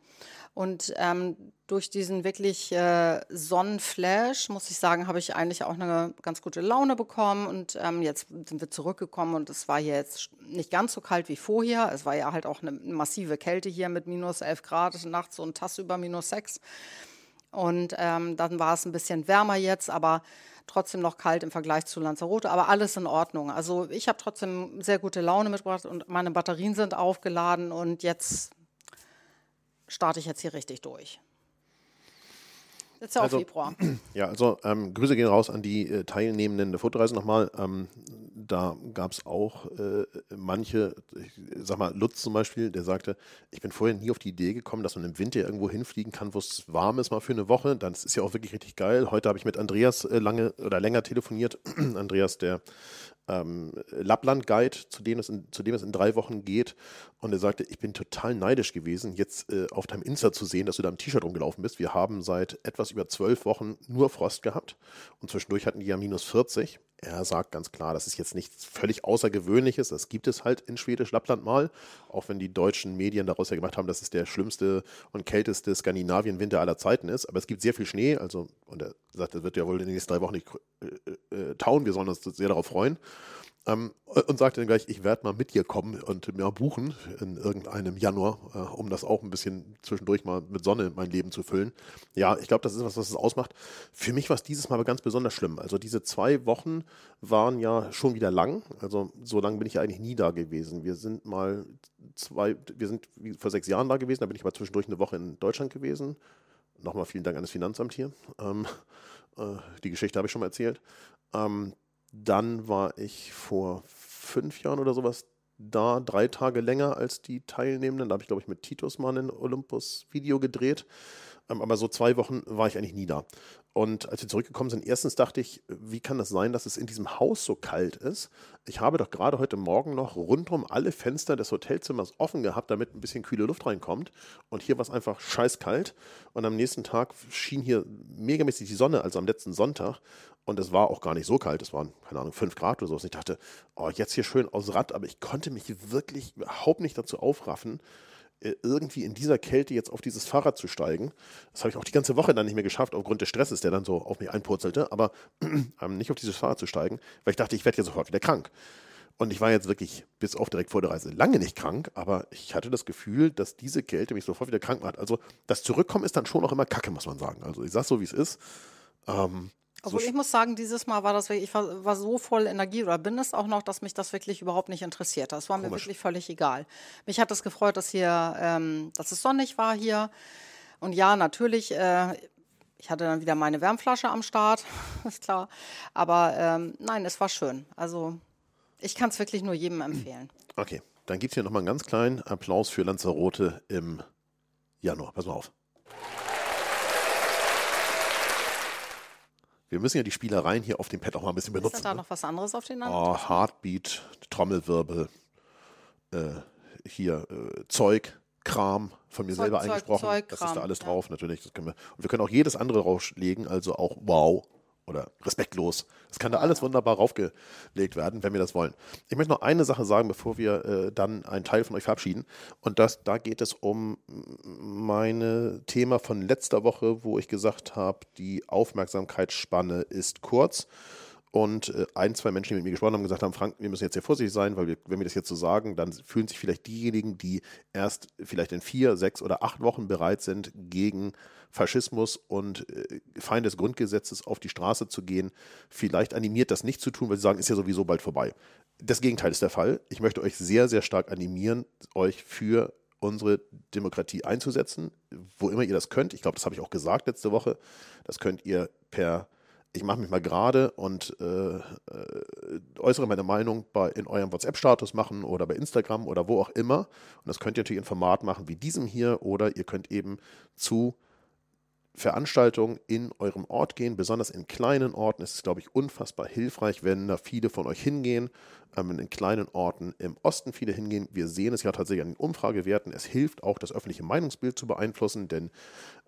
Und ähm, durch diesen wirklich äh, Sonnenflash, muss ich sagen, habe ich eigentlich auch eine ganz gute Laune bekommen. Und ähm, jetzt sind wir zurückgekommen und es war hier jetzt nicht ganz so kalt wie vorher. Es war ja halt auch eine massive Kälte hier mit minus 11 Grad, nachts so ein Tass über minus 6. Und ähm, dann war es ein bisschen wärmer jetzt, aber trotzdem noch kalt im Vergleich zu Lanzarote, aber alles in Ordnung. Also ich habe trotzdem sehr gute Laune mitgebracht und meine Batterien sind aufgeladen und jetzt starte ich jetzt hier richtig durch. Jetzt ja auch also, Februar. Ja, also ähm, Grüße gehen raus an die äh, Teilnehmenden der Fotoreise nochmal. Ähm, da gab es auch äh, manche, ich sag mal, Lutz zum Beispiel, der sagte, ich bin vorher nie auf die Idee gekommen, dass man im Winter irgendwo hinfliegen kann, wo es warm ist, mal für eine Woche. Das ist ja auch wirklich richtig geil. Heute habe ich mit Andreas äh, lange oder länger telefoniert. Andreas, der ähm, Lappland-Guide, zu, dem es in, zu dem es in drei Wochen geht. Und er sagte, ich bin total neidisch gewesen, jetzt äh, auf deinem Insta zu sehen, dass du da im T-Shirt rumgelaufen bist. Wir haben seit etwas über zwölf Wochen nur Frost gehabt und zwischendurch hatten die ja minus 40. Er sagt ganz klar, das ist jetzt nichts völlig Außergewöhnliches. Das gibt es halt in Schwedisch Lappland mal. Auch wenn die deutschen Medien daraus ja gemacht haben, dass es der schlimmste und kälteste Skandinavien-Winter aller Zeiten ist. Aber es gibt sehr viel Schnee. Also, und er sagt, das wird ja wohl in den nächsten drei Wochen nicht äh, äh, tauen. Wir sollen uns sehr darauf freuen. Ähm, und sagte dann gleich, ich werde mal mit dir kommen und mir buchen in irgendeinem Januar, äh, um das auch ein bisschen zwischendurch mal mit Sonne mein Leben zu füllen. Ja, ich glaube, das ist was, was es ausmacht. Für mich war es dieses Mal aber ganz besonders schlimm. Also diese zwei Wochen waren ja schon wieder lang. Also so lange bin ich ja eigentlich nie da gewesen. Wir sind mal zwei, wir sind vor sechs Jahren da gewesen, da bin ich mal zwischendurch eine Woche in Deutschland gewesen. Nochmal vielen Dank an das Finanzamt hier. Ähm, äh, die Geschichte habe ich schon mal erzählt. Ähm, dann war ich vor fünf Jahren oder sowas da, drei Tage länger als die Teilnehmenden. Da habe ich, glaube ich, mit Titus mal ein Olympus-Video gedreht. Ähm, aber so zwei Wochen war ich eigentlich nie da. Und als wir zurückgekommen sind, erstens dachte ich, wie kann das sein, dass es in diesem Haus so kalt ist? Ich habe doch gerade heute Morgen noch rundum alle Fenster des Hotelzimmers offen gehabt, damit ein bisschen kühle Luft reinkommt. Und hier war es einfach scheißkalt. Und am nächsten Tag schien hier megamäßig die Sonne, also am letzten Sonntag. Und es war auch gar nicht so kalt. Es waren, keine Ahnung, fünf Grad oder so. Und ich dachte, oh, jetzt hier schön aus Rad. Aber ich konnte mich wirklich überhaupt nicht dazu aufraffen, äh, irgendwie in dieser Kälte jetzt auf dieses Fahrrad zu steigen. Das habe ich auch die ganze Woche dann nicht mehr geschafft, aufgrund des Stresses, der dann so auf mich einpurzelte, aber ähm, nicht auf dieses Fahrrad zu steigen, weil ich dachte, ich werde ja sofort wieder krank. Und ich war jetzt wirklich bis auf direkt vor der Reise lange nicht krank, aber ich hatte das Gefühl, dass diese Kälte mich sofort wieder krank macht. Also das Zurückkommen ist dann schon auch immer kacke, muss man sagen. Also ich sage so, wie es ist. Ähm, obwohl so ich muss sagen, dieses Mal war das wirklich, ich war, war, so voll Energie oder bin es auch noch, dass mich das wirklich überhaupt nicht interessiert hat. Das war Komisch. mir wirklich völlig egal. Mich hat es gefreut, dass hier, ähm, dass es sonnig war hier. Und ja, natürlich, äh, ich hatte dann wieder meine Wärmflasche am Start, ist klar. Aber ähm, nein, es war schön. Also ich kann es wirklich nur jedem empfehlen. Okay, dann gibt es hier nochmal einen ganz kleinen Applaus für Lanzarote im Januar. Pass mal auf. Wir müssen ja die Spielereien hier auf dem Pad auch mal ein bisschen benutzen. Ist da ne? noch was anderes auf den anderen? Oh, Heartbeat, Trommelwirbel, äh, hier äh, Zeug, Kram, von mir Zeug, selber Zeug, eingesprochen. Zeug, das ist da alles drauf, natürlich. Das können wir. Und wir können auch jedes andere drauflegen, also auch Wow oder respektlos. Das kann da alles wunderbar raufgelegt werden, wenn wir das wollen. Ich möchte noch eine Sache sagen, bevor wir äh, dann einen Teil von euch verabschieden. Und das, da geht es um mein Thema von letzter Woche, wo ich gesagt habe, die Aufmerksamkeitsspanne ist kurz. Und äh, ein, zwei Menschen, die mit mir gesprochen haben, gesagt haben, Frank, wir müssen jetzt sehr vorsichtig sein, weil wir, wenn wir das jetzt so sagen, dann fühlen sich vielleicht diejenigen, die erst vielleicht in vier, sechs oder acht Wochen bereit sind, gegen Faschismus und äh, Feind des Grundgesetzes auf die Straße zu gehen, vielleicht animiert, das nicht zu tun, weil sie sagen, ist ja sowieso bald vorbei. Das Gegenteil ist der Fall. Ich möchte euch sehr, sehr stark animieren, euch für unsere Demokratie einzusetzen, wo immer ihr das könnt. Ich glaube, das habe ich auch gesagt letzte Woche. Das könnt ihr per ich mache mich mal gerade und äh, äh, äußere meine Meinung bei, in eurem WhatsApp-Status machen oder bei Instagram oder wo auch immer. Und das könnt ihr natürlich in Format machen wie diesem hier oder ihr könnt eben zu Veranstaltungen in eurem Ort gehen, besonders in kleinen Orten ist es, glaube ich, unfassbar hilfreich, wenn da viele von euch hingehen, ähm, in kleinen Orten im Osten viele hingehen. Wir sehen es ja tatsächlich an den Umfragewerten. Es hilft auch, das öffentliche Meinungsbild zu beeinflussen, denn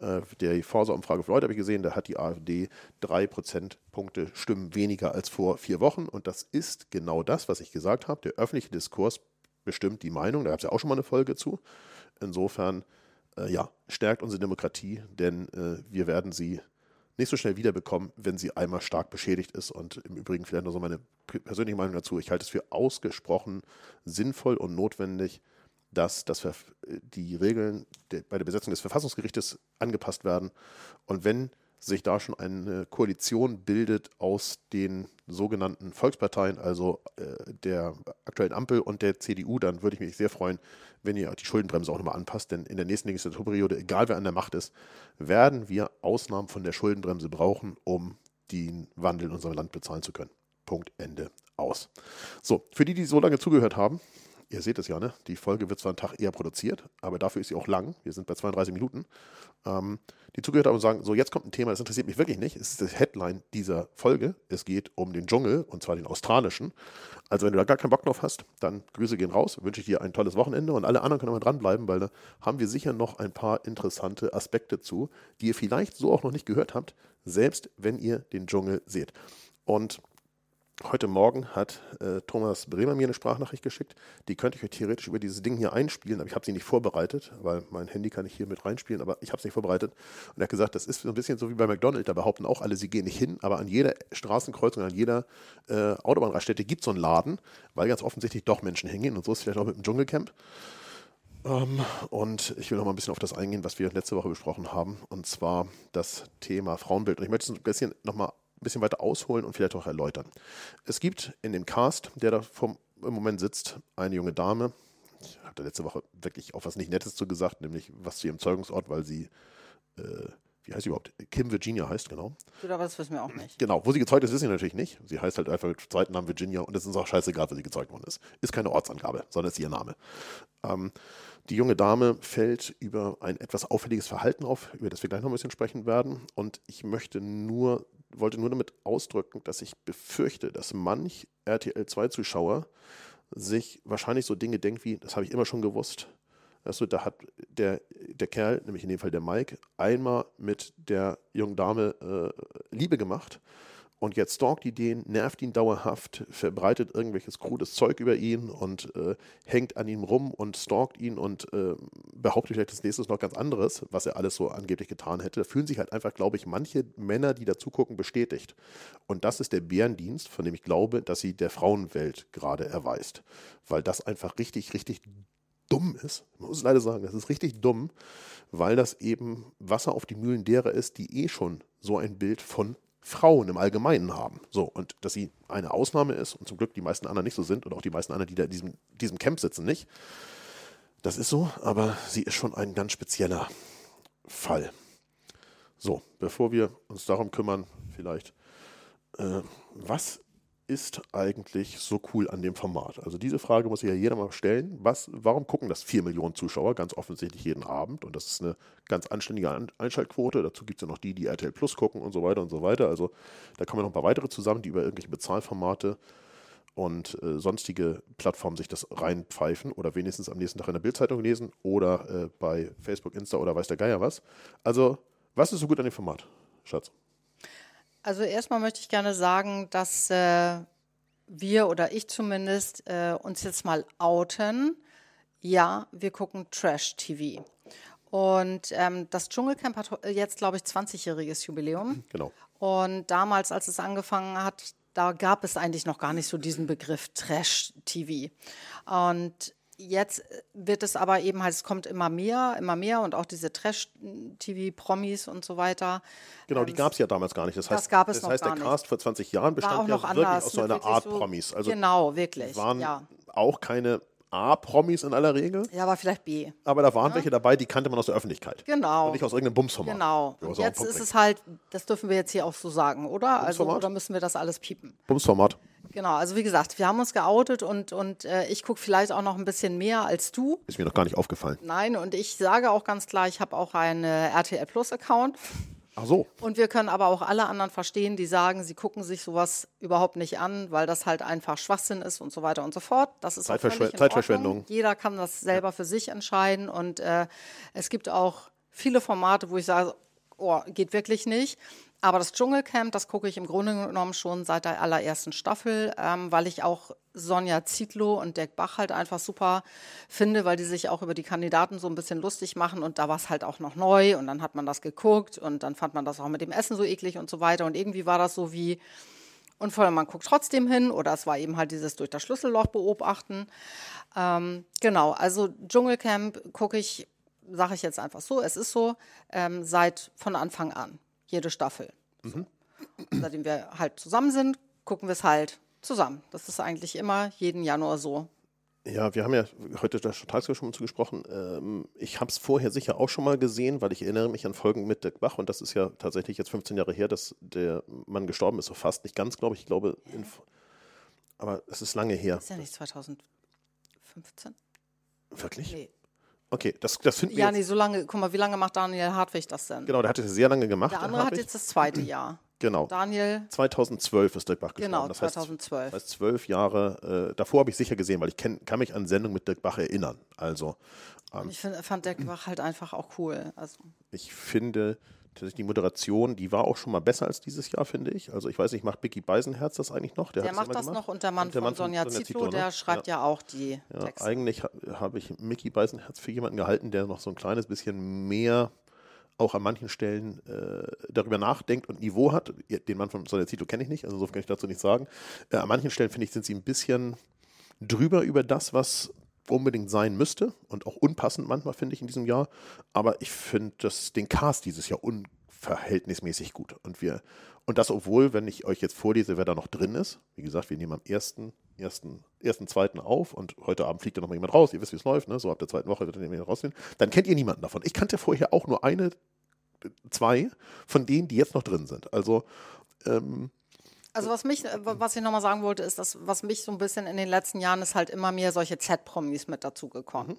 äh, der Forsa-Umfrage für heute habe ich gesehen, da hat die AfD drei Prozentpunkte Stimmen weniger als vor vier Wochen. Und das ist genau das, was ich gesagt habe. Der öffentliche Diskurs bestimmt die Meinung. Da gab es ja auch schon mal eine Folge zu. Insofern äh, ja, stärkt unsere Demokratie, denn äh, wir werden sie nicht so schnell wiederbekommen, wenn sie einmal stark beschädigt ist. Und im Übrigen vielleicht noch so meine persönliche Meinung dazu. Ich halte es für ausgesprochen sinnvoll und notwendig, dass das die Regeln bei der Besetzung des Verfassungsgerichtes angepasst werden. Und wenn sich da schon eine Koalition bildet aus den sogenannten Volksparteien, also äh, der aktuellen Ampel und der CDU, dann würde ich mich sehr freuen, wenn ihr die Schuldenbremse auch nochmal anpasst. Denn in der nächsten Legislaturperiode, egal wer an der Macht ist, werden wir Ausnahmen von der Schuldenbremse brauchen, um den Wandel in unserem Land bezahlen zu können. Punkt, Ende, aus. So, für die, die so lange zugehört haben, ihr seht es ja, ne? Die Folge wird zwar einen Tag eher produziert, aber dafür ist sie auch lang. Wir sind bei 32 Minuten. Ähm, die zugehört haben sagen: So, jetzt kommt ein Thema, das interessiert mich wirklich nicht. Es ist das Headline dieser Folge. Es geht um den Dschungel und zwar den australischen. Also, wenn du da gar keinen Bock drauf hast, dann Grüße gehen raus. Wünsche ich dir ein tolles Wochenende und alle anderen können mal dranbleiben, weil da haben wir sicher noch ein paar interessante Aspekte zu, die ihr vielleicht so auch noch nicht gehört habt, selbst wenn ihr den Dschungel seht. Und Heute Morgen hat äh, Thomas Bremer mir eine Sprachnachricht geschickt. Die könnte ich euch theoretisch über dieses Ding hier einspielen, aber ich habe sie nicht vorbereitet, weil mein Handy kann ich hier mit reinspielen, aber ich habe es nicht vorbereitet. Und er hat gesagt, das ist so ein bisschen so wie bei McDonald's. Da behaupten auch alle, sie gehen nicht hin, aber an jeder Straßenkreuzung, an jeder äh, Autobahnraststätte gibt es so einen Laden, weil ganz offensichtlich doch Menschen hingehen. Und so ist es vielleicht auch mit dem Dschungelcamp. Ähm, und ich will noch mal ein bisschen auf das eingehen, was wir letzte Woche besprochen haben, und zwar das Thema Frauenbild. Und ich möchte es ein bisschen noch mal ein bisschen weiter ausholen und vielleicht auch erläutern. Es gibt in dem Cast, der da vom, im Moment sitzt, eine junge Dame. Ich hatte letzte Woche wirklich auch was nicht Nettes zu gesagt, nämlich was zu ihrem Zeugungsort, weil sie, äh, wie heißt sie überhaupt? Kim Virginia heißt, genau. Oder was wissen wir auch nicht. Genau, wo sie gezeugt ist, wissen wir natürlich nicht. Sie heißt halt einfach mit zweiten Namen Virginia und es ist auch scheißegal, wo sie gezeugt worden ist. Ist keine Ortsangabe, sondern ist ihr Name. Ähm, die junge Dame fällt über ein etwas auffälliges Verhalten auf, über das wir gleich noch ein bisschen sprechen werden. Und ich möchte nur wollte nur damit ausdrücken, dass ich befürchte, dass manch RTL 2-Zuschauer sich wahrscheinlich so Dinge denkt wie, das habe ich immer schon gewusst. Also da hat der, der Kerl, nämlich in dem Fall der Mike, einmal mit der jungen Dame äh, Liebe gemacht und jetzt stalkt die den, nervt ihn dauerhaft, verbreitet irgendwelches krudes Zeug über ihn und äh, hängt an ihm rum und stalkt ihn und äh, behauptet vielleicht das nächste noch ganz anderes, was er alles so angeblich getan hätte. Da fühlen sich halt einfach, glaube ich, manche Männer, die da zugucken, bestätigt. Und das ist der Bärendienst, von dem ich glaube, dass sie der Frauenwelt gerade erweist. Weil das einfach richtig, richtig dumm ist. Man muss leider sagen, das ist richtig dumm, weil das eben Wasser auf die Mühlen derer ist, die eh schon so ein Bild von Frauen im Allgemeinen haben. So, und dass sie eine Ausnahme ist und zum Glück die meisten anderen nicht so sind und auch die meisten anderen, die da in diesem, diesem Camp sitzen, nicht. Das ist so, aber sie ist schon ein ganz spezieller Fall. So, bevor wir uns darum kümmern, vielleicht, äh, was ist eigentlich so cool an dem Format? Also diese Frage muss sich ja jeder mal stellen. Was, warum gucken das vier Millionen Zuschauer ganz offensichtlich jeden Abend? Und das ist eine ganz anständige Einschaltquote. Dazu gibt es ja noch die, die RTL Plus gucken und so weiter und so weiter. Also da kommen noch ein paar weitere zusammen, die über irgendwelche Bezahlformate und äh, sonstige Plattformen sich das reinpfeifen oder wenigstens am nächsten Tag in der Bildzeitung lesen oder äh, bei Facebook, Insta oder weiß der Geier was. Also, was ist so gut an dem Format, Schatz? Also erstmal möchte ich gerne sagen, dass äh, wir oder ich zumindest äh, uns jetzt mal outen. Ja, wir gucken Trash-TV. Und ähm, das Dschungelcamp hat jetzt, glaube ich, 20-jähriges Jubiläum. Genau. Und damals, als es angefangen hat, da gab es eigentlich noch gar nicht so diesen Begriff Trash-TV. Und jetzt wird es aber eben halt, es kommt immer mehr, immer mehr und auch diese Trash-TV-Promis und so weiter. Genau, die Ähm, gab es ja damals gar nicht. Das heißt, das gab es das noch heißt gar der nicht. Cast vor 20 Jahren bestand ja wirklich aus so einer Art so- Promis. Also genau, wirklich. waren ja. auch keine A-Promis in aller Regel, ja, aber vielleicht B. aber da waren welche dabei, die kannte man aus der Öffentlichkeit. Genau. Und nicht aus irgendeinem Bumsformat. Genau. Ja, Und jetzt ist es halt, das dürfen wir jetzt hier auch so sagen, oder? Also, oder müssen wir das alles piepen? Bumsformat. Genau, also wie gesagt, wir haben uns geoutet und, und äh, ich gucke vielleicht auch noch ein bisschen mehr als du. Ist mir noch gar nicht aufgefallen. Nein, und ich sage auch ganz klar, ich habe auch einen äh, RTL Plus Account. Ach so. Und wir können aber auch alle anderen verstehen, die sagen, sie gucken sich sowas überhaupt nicht an, weil das halt einfach Schwachsinn ist und so weiter und so fort. Das ist Zeitverschw- Zeitverschwendung. Jeder kann das selber für sich entscheiden und äh, es gibt auch viele Formate, wo ich sage, oh, geht wirklich nicht. Aber das Dschungelcamp, das gucke ich im Grunde genommen schon seit der allerersten Staffel, ähm, weil ich auch Sonja Zietlow und Dirk Bach halt einfach super finde, weil die sich auch über die Kandidaten so ein bisschen lustig machen. Und da war es halt auch noch neu und dann hat man das geguckt und dann fand man das auch mit dem Essen so eklig und so weiter. Und irgendwie war das so wie, und vor allem man guckt trotzdem hin oder es war eben halt dieses durch das Schlüsselloch beobachten. Ähm, genau, also Dschungelcamp gucke ich, sage ich jetzt einfach so, es ist so, ähm, seit von Anfang an, jede Staffel. So. Seitdem wir halt zusammen sind, gucken wir es halt zusammen. Das ist eigentlich immer jeden Januar so. Ja, wir haben ja heute da schon tagsüber schon zugesprochen. Ähm, ich habe es vorher sicher auch schon mal gesehen, weil ich erinnere mich an Folgen mit Dirk Bach und das ist ja tatsächlich jetzt 15 Jahre her, dass der Mann gestorben ist, so fast nicht ganz, glaube ich. Ich glaube, in, aber es ist lange her. Ist ja nicht 2015? Wirklich? Nee. Okay, das, das finden wir Ja, jetzt. nee, so lange, guck mal, wie lange macht Daniel Hartwig das denn? Genau, der hat es sehr lange gemacht. Der andere hat jetzt das zweite Jahr. Genau. Daniel, 2012 ist Dirk Bach gestorben. genau, das heißt, 2012. Das heißt, zwölf Jahre, äh, davor habe ich sicher gesehen, weil ich kenn, kann mich an Sendungen mit Dirk Bach erinnern. Also, Und ich find, fand Dirk Bach halt einfach auch cool. Also, ich finde, tatsächlich die Moderation, die war auch schon mal besser als dieses Jahr, finde ich. Also, ich weiß nicht, macht Micky Beisenherz das eigentlich noch? der hat's macht das gemacht. noch und der Mann Und der von Mann von Sonja Sonja Zietlow, Zietlow, ne? der schreibt ja, auch die Ja, Texte. eigentlich ha, habe ich Micky Beisenherz für jemanden gehalten, der noch so ein kleines bisschen mehr auch an manchen Stellen äh, darüber nachdenkt und Niveau hat. Ja, Den Mann von Sonja Zito kenne ich nicht, also insofern kann ich dazu nichts sagen. Äh, an manchen Stellen, finde ich, sind sie ein bisschen drüber über das, was unbedingt sein müsste und auch unpassend manchmal, finde ich, in diesem Jahr. Aber ich finde den Cast dieses Jahr unverhältnismäßig gut. Und wir, und das, obwohl, wenn ich euch jetzt vorlese, wer da noch drin ist, wie gesagt, wir nehmen am ersten, ersten, ersten, zweiten auf und heute Abend fliegt ja noch mal jemand raus, ihr wisst, wie es läuft, ne? So ab der zweiten Woche wird dann jemand rausgehen. Dann kennt ihr niemanden davon. Ich kannte vorher auch nur eine, zwei von denen, die jetzt noch drin sind. Also, ähm, Also was mich, äh, was ich nochmal sagen wollte, ist, dass was mich so ein bisschen in den letzten Jahren ist halt immer mehr solche Z-Promis mit dazugekommen. Mhm.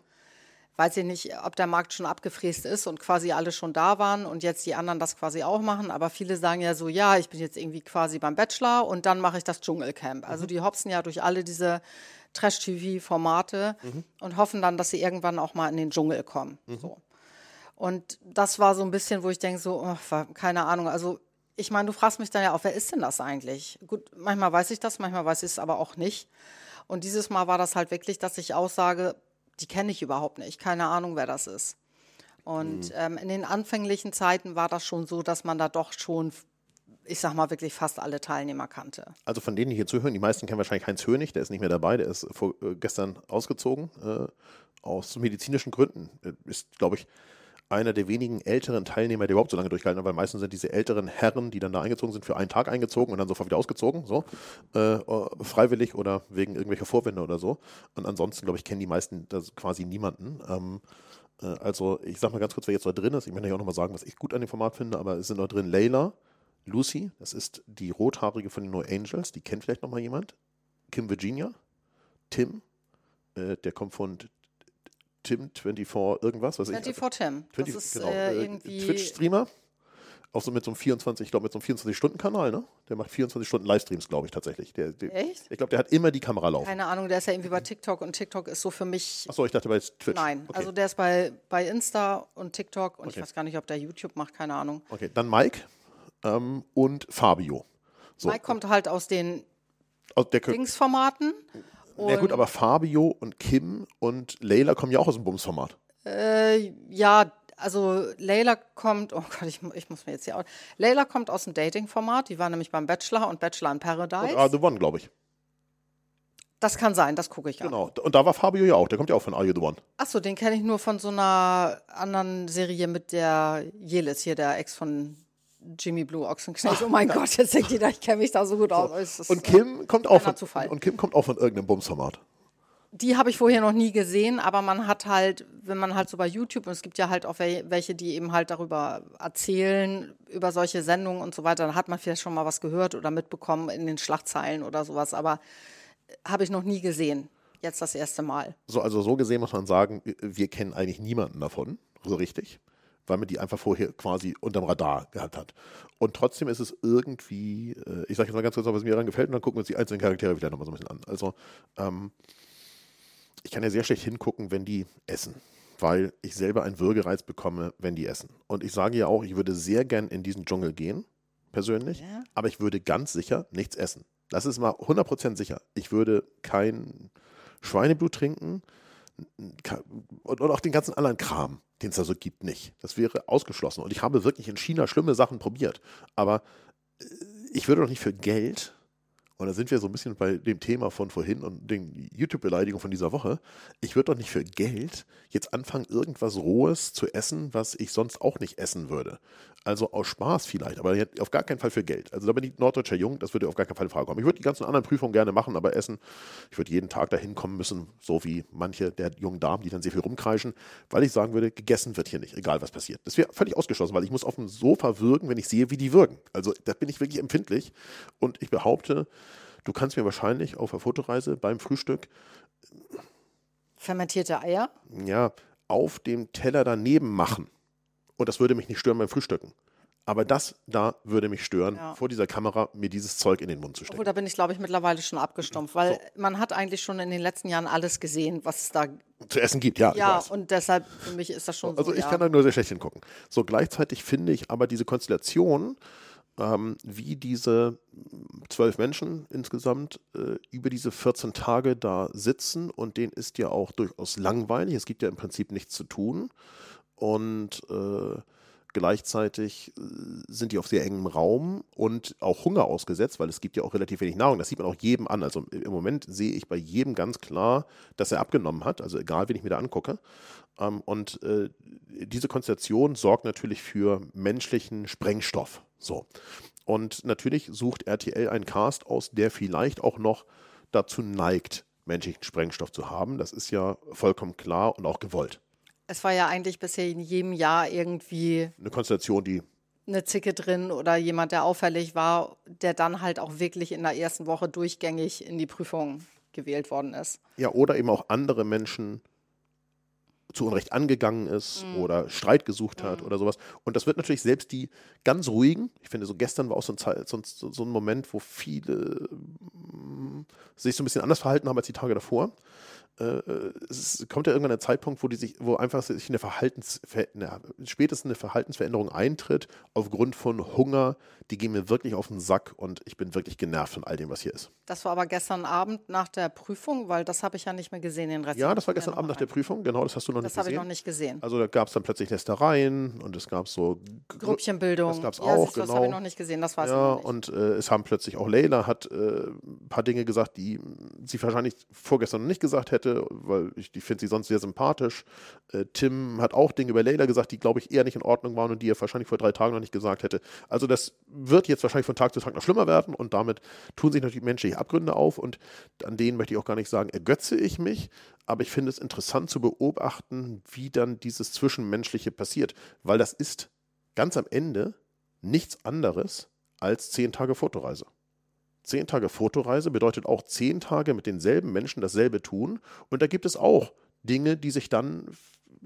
Weiß ich nicht, ob der Markt schon abgefräst ist und quasi alle schon da waren und jetzt die anderen das quasi auch machen. Aber viele sagen ja so, ja, ich bin jetzt irgendwie quasi beim Bachelor und dann mache ich das Dschungelcamp. Also Mhm. die hopsen ja durch alle diese Trash-TV-Formate Mhm. und hoffen dann, dass sie irgendwann auch mal in den Dschungel kommen. Mhm. So. Und das war so ein bisschen, wo ich denke, so, oh, keine Ahnung, also ich meine, du fragst mich dann ja auch, wer ist denn das eigentlich? Gut, manchmal weiß ich das, manchmal weiß ich es aber auch nicht. Und dieses Mal war das halt wirklich, dass ich aussage, die kenne ich überhaupt nicht, keine Ahnung, wer das ist. Und ähm, in den anfänglichen Zeiten war das schon so, dass man da doch schon, ich sag mal, wirklich fast alle Teilnehmer kannte. Also von denen, die hier zuhören, die meisten kennen wahrscheinlich Heinz Hönig, der ist nicht mehr dabei, der ist vor, äh, gestern ausgezogen, äh, aus medizinischen Gründen. Äh, Ist, glaube ich, einer der wenigen älteren Teilnehmer, der überhaupt so lange durchgehalten hat, weil meistens sind diese älteren Herren, die dann da eingezogen sind, für einen Tag eingezogen und dann sofort wieder ausgezogen, so, äh, äh, freiwillig oder wegen irgendwelcher Vorwände oder so. Und ansonsten, glaube ich, kennen die meisten quasi niemanden. Ähm, äh, also, ich sag mal ganz kurz, wer jetzt da drin ist. Ich möchte ja auch nochmal sagen, was ich gut an dem Format finde, aber es sind noch drin Layla, Lucy, das ist die Rothaarige von den No Angels, die kennt vielleicht nochmal jemand. Kim Virginia, Tim, äh, der kommt von Tim 24 irgendwas, was ich. 24 Tim, das 20 ist genau, äh, äh, irgendwie... Twitch-Streamer. Auch so mit so einem 24, ich glaube mit so einem 24-Stunden-Kanal, ne? Der macht 24 Stunden Livestreams, glaube ich, tatsächlich. Der, der, Echt? Ich glaube, der hat immer die Kamera laufen. Keine Ahnung, der ist ja irgendwie bei TikTok und TikTok ist so für mich Achso, ich dachte bei Twitch. Nein, Okay. also der ist bei, bei Insta und TikTok und Okay. ich weiß gar nicht, ob der YouTube macht, keine Ahnung. okay, dann Mike, ähm, und Fabio. So. Mike kommt halt aus den aus der Dingsformaten. Ja gut, aber Fabio und Kim und Leila kommen ja auch aus dem Bums-Format. Äh, ja, also Leila kommt, oh Gott, ich, ich, muss mir jetzt hier auch. Leila kommt aus dem Dating-Format, die war nämlich beim Bachelor und Bachelor in Paradise. Und Are the One, glaube ich. Das kann sein, das gucke ich an. Genau, und da war Fabio ja auch, der kommt ja auch von Are You the One. Achso, den kenne ich nur von so einer anderen Serie mit der Jelis hier, der Ex von Jimmy Blue Ochsenknecht. Oh mein Gott, jetzt denkt jeder, ich kenne mich da so gut aus. Und Kim kommt auch von, und Kim kommt auch von irgendeinem Bumsformat. Die habe ich vorher noch nie gesehen, aber man hat halt, wenn man halt so bei YouTube, und es gibt ja halt auch welche, die eben halt darüber erzählen, über solche Sendungen und so weiter, dann hat man vielleicht schon mal was gehört oder mitbekommen in den Schlagzeilen oder sowas, aber äh, habe ich noch nie gesehen. Jetzt das erste Mal. So, also so gesehen muss man sagen, wir kennen eigentlich niemanden davon, so richtig weil man die einfach vorher quasi unterm Radar gehabt hat. Und trotzdem ist es irgendwie, äh, ich sage jetzt mal ganz kurz, was mir daran gefällt, und dann gucken wir uns die einzelnen Charaktere wieder nochmal so ein bisschen an. Also, ähm, ich kann ja sehr schlecht hingucken, wenn die essen, weil ich selber einen Würgereiz bekomme, wenn die essen. Und ich sage ja auch, ich würde sehr gern in diesen Dschungel gehen, persönlich, ja. aber ich würde ganz sicher nichts essen. Das ist mal 100% sicher. Ich würde kein Schweineblut trinken und auch den ganzen anderen Kram den es da so gibt, nicht. Das wäre ausgeschlossen. Und ich habe wirklich in China schlimme Sachen probiert. Aber äh, ich würde doch nicht für Geld und da sind wir so ein bisschen bei dem Thema von vorhin und den YouTube-Beleidigungen von dieser Woche. Ich würde doch nicht für Geld jetzt anfangen, irgendwas Rohes zu essen, was ich sonst auch nicht essen würde. Also aus Spaß vielleicht, aber auf gar keinen Fall für Geld. Also da bin ich norddeutscher Jung, das würde auf gar keinen Fall in Frage kommen. Ich würde die ganzen anderen Prüfungen gerne machen, aber essen, ich würde jeden Tag dahin kommen müssen, so wie manche der jungen Damen, die dann sehr viel rumkreischen, weil ich sagen würde, gegessen wird hier nicht, egal was passiert. Das wäre völlig ausgeschlossen, weil ich muss auf dem Sofa würgen, wenn ich sehe, wie die würgen. Also da bin ich wirklich empfindlich und ich behaupte, Du kannst mir wahrscheinlich auf der Fotoreise beim Frühstück fermentierte Eier? Ja, auf dem Teller daneben machen. Und das würde mich nicht stören beim Frühstücken. Aber das da würde mich stören, ja. vor dieser Kamera mir dieses Zeug in den Mund zu stecken. Obwohl, da bin ich, glaube ich, mittlerweile schon abgestumpft, weil so. man hat eigentlich schon in den letzten Jahren alles gesehen, was es da zu essen gibt. Ja, ja und deshalb für mich ist das schon also so. Also ich ja. kann da nur sehr schlecht hingucken. So gleichzeitig finde ich aber diese Konstellation ähm, wie diese zwölf Menschen insgesamt äh, über diese 14 Tage da sitzen und denen ist ja auch durchaus langweilig. Es gibt ja im Prinzip nichts zu tun und äh, gleichzeitig äh, sind die auf sehr engem Raum und auch Hunger ausgesetzt, weil es gibt ja auch relativ wenig Nahrung. Das sieht man auch jedem an. Also im Moment sehe ich bei jedem ganz klar, dass er abgenommen hat, also egal, wen ich mir da angucke. Ähm, und äh, diese Konstellation sorgt natürlich für menschlichen Sprengstoff. So. Und natürlich sucht RTL einen Cast aus, der vielleicht auch noch dazu neigt, menschlichen Sprengstoff zu haben. Das ist ja vollkommen klar und auch gewollt. Es war ja eigentlich bisher in jedem Jahr irgendwie eine Konstellation, die eine Zicke drin oder jemand, der auffällig war, der dann halt auch wirklich in der ersten Woche durchgängig in die Prüfung gewählt worden ist. Ja, oder eben auch andere Menschen zu Unrecht angegangen ist mhm. oder Streit gesucht hat mhm. oder sowas. Und das wird natürlich selbst die ganz ruhigen, ich finde, so gestern war auch so ein, so, so ein Moment, wo viele mm, sich so ein bisschen anders verhalten haben als die Tage davor es kommt ja irgendwann ein Zeitpunkt, wo die sich, wo einfach sich eine Verhaltensver eine, spätestens eine Verhaltensveränderung eintritt aufgrund von Hunger. Die gehen mir wirklich auf den Sack und ich bin wirklich genervt von all dem, was hier ist. Das war aber gestern Abend nach der Prüfung, weil das habe ich ja nicht mehr gesehen, den Rest. Ja, das war gestern Abend nach der Prüfung, genau, das hast du noch das nicht gesehen. Das habe ich noch nicht gesehen. Also da gab es dann plötzlich Nestereien und es gab so Grüppchenbildung. Das gab es ja, auch, genau. Das habe ich noch nicht gesehen, das weiß ja, ich nicht. Und äh, es haben plötzlich auch Leila hat äh, ein paar Dinge gesagt, die sie wahrscheinlich vorgestern noch nicht gesagt hätte, weil ich ich, finde sie sonst sehr sympathisch. Äh, Tim hat auch Dinge über Leila gesagt, die, glaube ich, eher nicht in Ordnung waren und die er wahrscheinlich vor drei Tagen noch nicht gesagt hätte. Also das wird jetzt wahrscheinlich von Tag zu Tag noch schlimmer werden und damit tun sich natürlich menschliche Abgründe auf und an denen möchte ich auch gar nicht sagen, ergötze ich mich, aber ich finde es interessant zu beobachten, wie dann dieses Zwischenmenschliche passiert, weil das ist ganz am Ende nichts anderes als zehn Tage Fotoreise. Zehn Tage Fotoreise bedeutet auch zehn Tage mit denselben Menschen dasselbe tun. Und da gibt es auch Dinge, die sich dann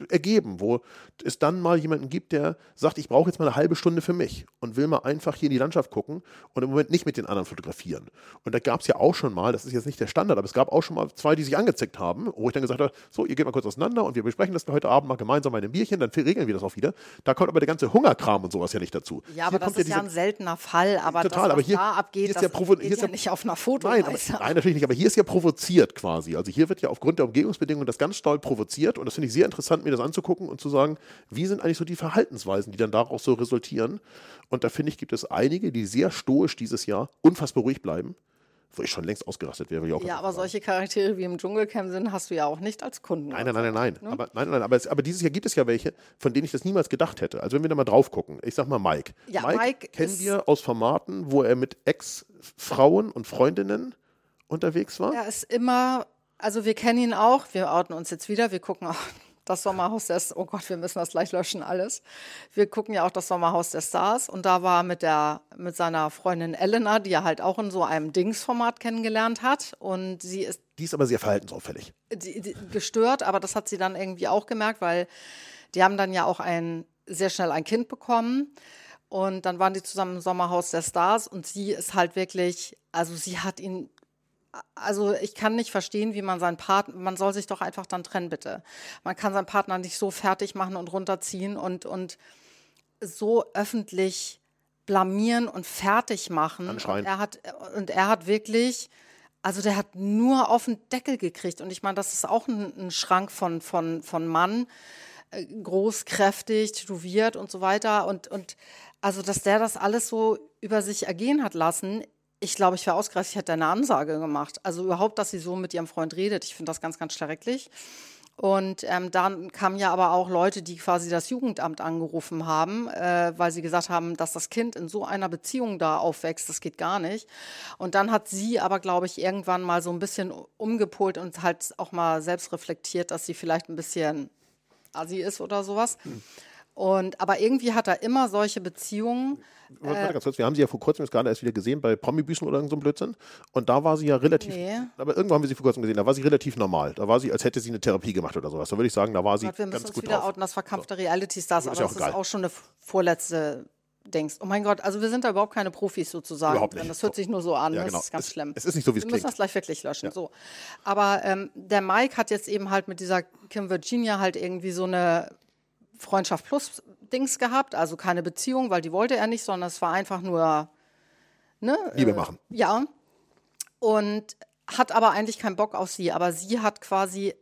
ergeben, wo es dann mal jemanden gibt, der sagt, ich brauche jetzt mal eine halbe Stunde für mich und will mal einfach hier in die Landschaft gucken und im Moment nicht mit den anderen fotografieren. Und da gab es ja auch schon mal, das ist jetzt nicht der Standard, aber es gab auch schon mal zwei, die sich angezickt haben, wo ich dann gesagt habe, so, ihr geht mal kurz auseinander und wir besprechen das heute Abend mal gemeinsam bei einem Bierchen, dann regeln wir das auch wieder. Da kommt aber der ganze Hungerkram und sowas ja nicht dazu. Ja, aber hier das ist ja, ja ein seltener Fall, aber total, das, aber hier, da abgeht, hier ist ja, provo hier ist ja nicht auf einer Foto. Nein, aber, nein, natürlich nicht, aber hier ist ja provoziert quasi. Also hier wird ja aufgrund der Umgebungsbedingungen das ganz doll provoziert und das finde ich sehr interessant, mir das anzugucken und zu sagen, wie sind eigentlich so die Verhaltensweisen, die dann daraus so resultieren. Und da finde ich, gibt es einige, die sehr stoisch dieses Jahr unfassbar ruhig bleiben wo ich schon längst ausgerastet wäre. ja, aber solche Charaktere wie im Dschungelcamp sind, hast du ja auch nicht als Kunden. Nein, nein, nein, nein, nein. Ne? Aber, nein, nein, aber, es, aber, dieses Jahr gibt es ja welche, von denen ich das niemals gedacht hätte. Also wenn wir da mal drauf gucken, ich sag mal Mike. Ja, Mike, Mike kennen wir aus Formaten, wo er mit Ex-Frauen und Freundinnen unterwegs war. Er ist immer, also wir kennen ihn auch, wir outen uns jetzt wieder, wir gucken auch das Sommerhaus Stars. Oh Gott, wir müssen das gleich löschen, alles. Wir gucken ja auch das Sommerhaus der Stars und da war mit der, mit seiner Freundin Elena, die er halt auch in so einem Dingsformat kennengelernt hat und sie ist. Die ist aber sehr verhaltensauffällig. Die, die, gestört, aber das hat sie dann irgendwie auch gemerkt, weil die haben dann ja auch ein, sehr schnell ein Kind bekommen. Und dann waren die zusammen im Sommerhaus der Stars und sie ist halt wirklich, also sie hat ihn also ich kann nicht verstehen, wie man seinen Partner, man soll sich doch einfach dann trennen, bitte. Man kann seinen Partner nicht so fertig machen und runterziehen und, und so öffentlich blamieren und fertig machen. Und er hat, und er hat wirklich, also der hat nur auf den Deckel gekriegt. Und ich meine, das ist auch ein, ein Schrank von, von, von Mann, äh, groß, kräftig, tätowiert und so weiter. Und, und also, dass der das alles so über sich ergehen hat lassen, ich glaube, ich wäre ausgerastet, ich hätte eine Ansage gemacht. Also überhaupt, dass sie so mit ihrem Freund redet, ich finde das ganz, ganz schrecklich. Und ähm, dann kamen ja aber auch Leute, die quasi das Jugendamt angerufen haben, äh, weil sie gesagt haben, dass das Kind in so einer Beziehung da aufwächst, das geht gar nicht. Und dann hat sie aber, glaube ich, irgendwann mal so ein bisschen umgepolt und halt auch mal selbst reflektiert, dass sie vielleicht ein bisschen assi ist oder sowas. Hm. Und, aber irgendwie hat er immer solche Beziehungen. Warte, ganz kurz, wir haben sie ja vor kurzem jetzt gerade erst wieder gesehen bei Promi-Büßen oder so ein Blödsinn. Und da war sie ja relativ, nee. aber irgendwo haben wir sie vor kurzem gesehen, da war sie relativ normal. Da war sie, als hätte sie eine Therapie gemacht oder sowas. Da würde ich sagen, da war sie Gott, wir müssen ganz uns wieder drauf. outen, das verkampfte so. Reality-Stars, aber das ist auch schon eine vorletzte denkst, oh mein Gott, also wir sind da überhaupt keine Profis sozusagen. Überhaupt nicht. Das hört sich nur so an, ja, genau. das ist ganz es, schlimm. Es ist nicht so, wie es klingt. Wir müssen das gleich wirklich löschen. Ja. So. Aber ähm, der Mike hat jetzt eben halt mit dieser Kim Virginia halt irgendwie so eine Freundschaft plus Dings gehabt, also keine Beziehung, weil die wollte er nicht, sondern es war einfach nur ne, Liebe äh, machen. Ja. Und hat aber eigentlich keinen Bock auf sie, aber sie hat quasi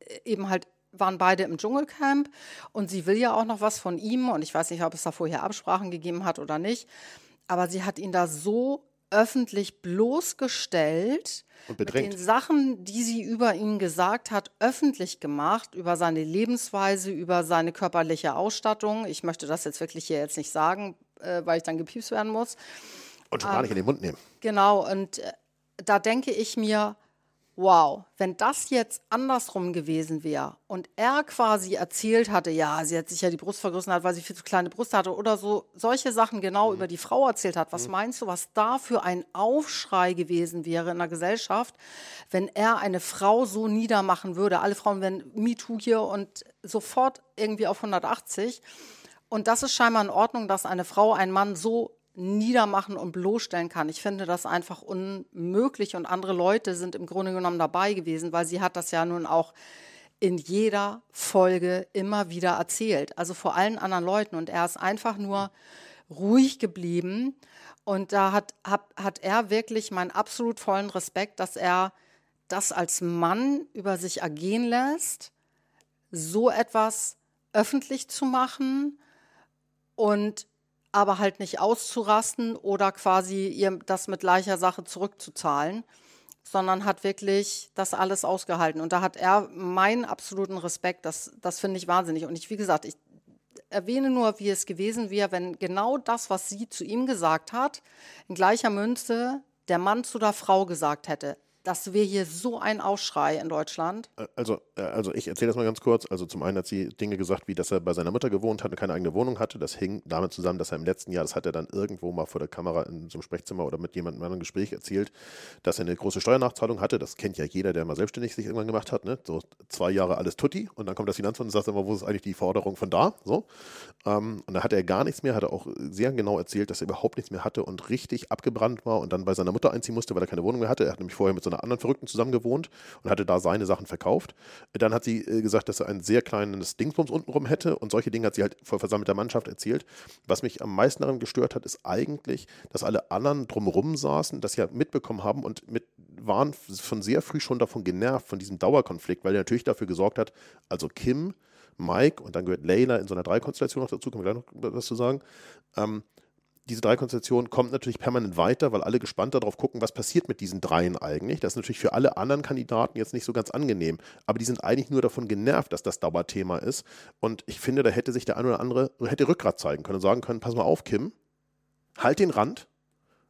äh, eben halt waren beide im Dschungelcamp und sie will ja auch noch was von ihm und ich weiß nicht, ob es da vorher Absprachen gegeben hat oder nicht, aber sie hat ihn da so öffentlich bloßgestellt, und bedrängt. Mit den Sachen, die sie über ihn gesagt hat, öffentlich gemacht, über seine Lebensweise, über seine körperliche Ausstattung. Ich möchte das jetzt wirklich hier jetzt nicht sagen, äh, weil ich dann gepiepst werden muss. Und schon gar nicht in den Mund nehmen. Genau, und äh, da denke ich mir, wow, wenn das jetzt andersrum gewesen wäre und er quasi erzählt hatte, ja, sie hat sich ja die Brust vergrößert, weil sie viel zu kleine Brust hatte oder so, solche Sachen genau mhm. über die Frau erzählt hat, was mhm. meinst du, was da für ein Aufschrei gewesen wäre in der Gesellschaft, wenn er eine Frau so niedermachen würde? Alle Frauen werden MeToo hier und sofort irgendwie auf 180. Und das ist scheinbar in Ordnung, dass eine Frau einen Mann so niedermachen und bloßstellen kann. Ich finde das einfach unmöglich und andere Leute sind im Grunde genommen dabei gewesen, weil sie hat das ja nun auch in jeder Folge immer wieder erzählt, also vor allen anderen Leuten. Und er ist einfach nur ruhig geblieben. Und da hat, hat, hat er wirklich meinen absolut vollen Respekt, dass er das als Mann über sich ergehen lässt, so etwas öffentlich zu machen und aber halt nicht auszurasten oder quasi ihr das mit gleicher Sache zurückzuzahlen, sondern hat wirklich das alles ausgehalten. Und da hat er meinen absoluten Respekt. Das, das finde ich wahnsinnig. Und ich, wie gesagt, ich erwähne nur, wie es gewesen wäre, wenn genau das, was sie zu ihm gesagt hat, in gleicher Münze der Mann zu der Frau gesagt hätte. Dass wir hier so einen Aufschrei in Deutschland. Also, äh, also ich erzähle das mal ganz kurz. Also zum einen hat sie Dinge gesagt, wie dass er bei seiner Mutter gewohnt hat und keine eigene Wohnung hatte. Das hing damit zusammen, dass er im letzten Jahr, das hat er dann irgendwo mal vor der Kamera in so einem Sprechzimmer oder mit jemandem in einem Gespräch erzählt, dass er eine große Steuernachzahlung hatte. Das kennt ja jeder, der mal selbstständig sich irgendwann gemacht hat. Ne? So zwei Jahre alles tutti und dann kommt das Finanzamt und sagt immer, wo ist eigentlich die Forderung von da? So. Ähm, und da hatte er gar nichts mehr, hat er auch sehr genau erzählt, dass er überhaupt nichts mehr hatte und richtig abgebrannt war und dann bei seiner Mutter einziehen musste, weil er keine Wohnung mehr hatte. Er hat nämlich vorher mit so einer anderen Verrückten zusammengearbeitet gewohnt und hatte da seine Sachen verkauft. Dann hat sie äh, gesagt, dass er ein sehr kleines Dingsbums untenrum hätte und solche Dinge hat sie halt vor versammelter Mannschaft erzählt. Was mich am meisten daran gestört hat, ist eigentlich, dass alle anderen drumherum saßen, das ja mitbekommen haben und mit waren von sehr früh schon davon genervt, von diesem Dauerkonflikt, weil er natürlich dafür gesorgt hat, also Kim, Mike und dann gehört Layla in so einer Dreikonstellation noch dazu, können wir gleich noch was zu sagen, ähm, diese drei Konstellationen kommt natürlich permanent weiter, weil alle gespannt darauf gucken, was passiert mit diesen dreien eigentlich. Das ist natürlich für alle anderen Kandidaten jetzt nicht so ganz angenehm. Aber die sind eigentlich nur davon genervt, dass das Dauerthema ist. Und ich finde, da hätte sich der eine oder andere, hätte Rückgrat zeigen können und sagen können, pass mal auf, Kim, halt den Rand.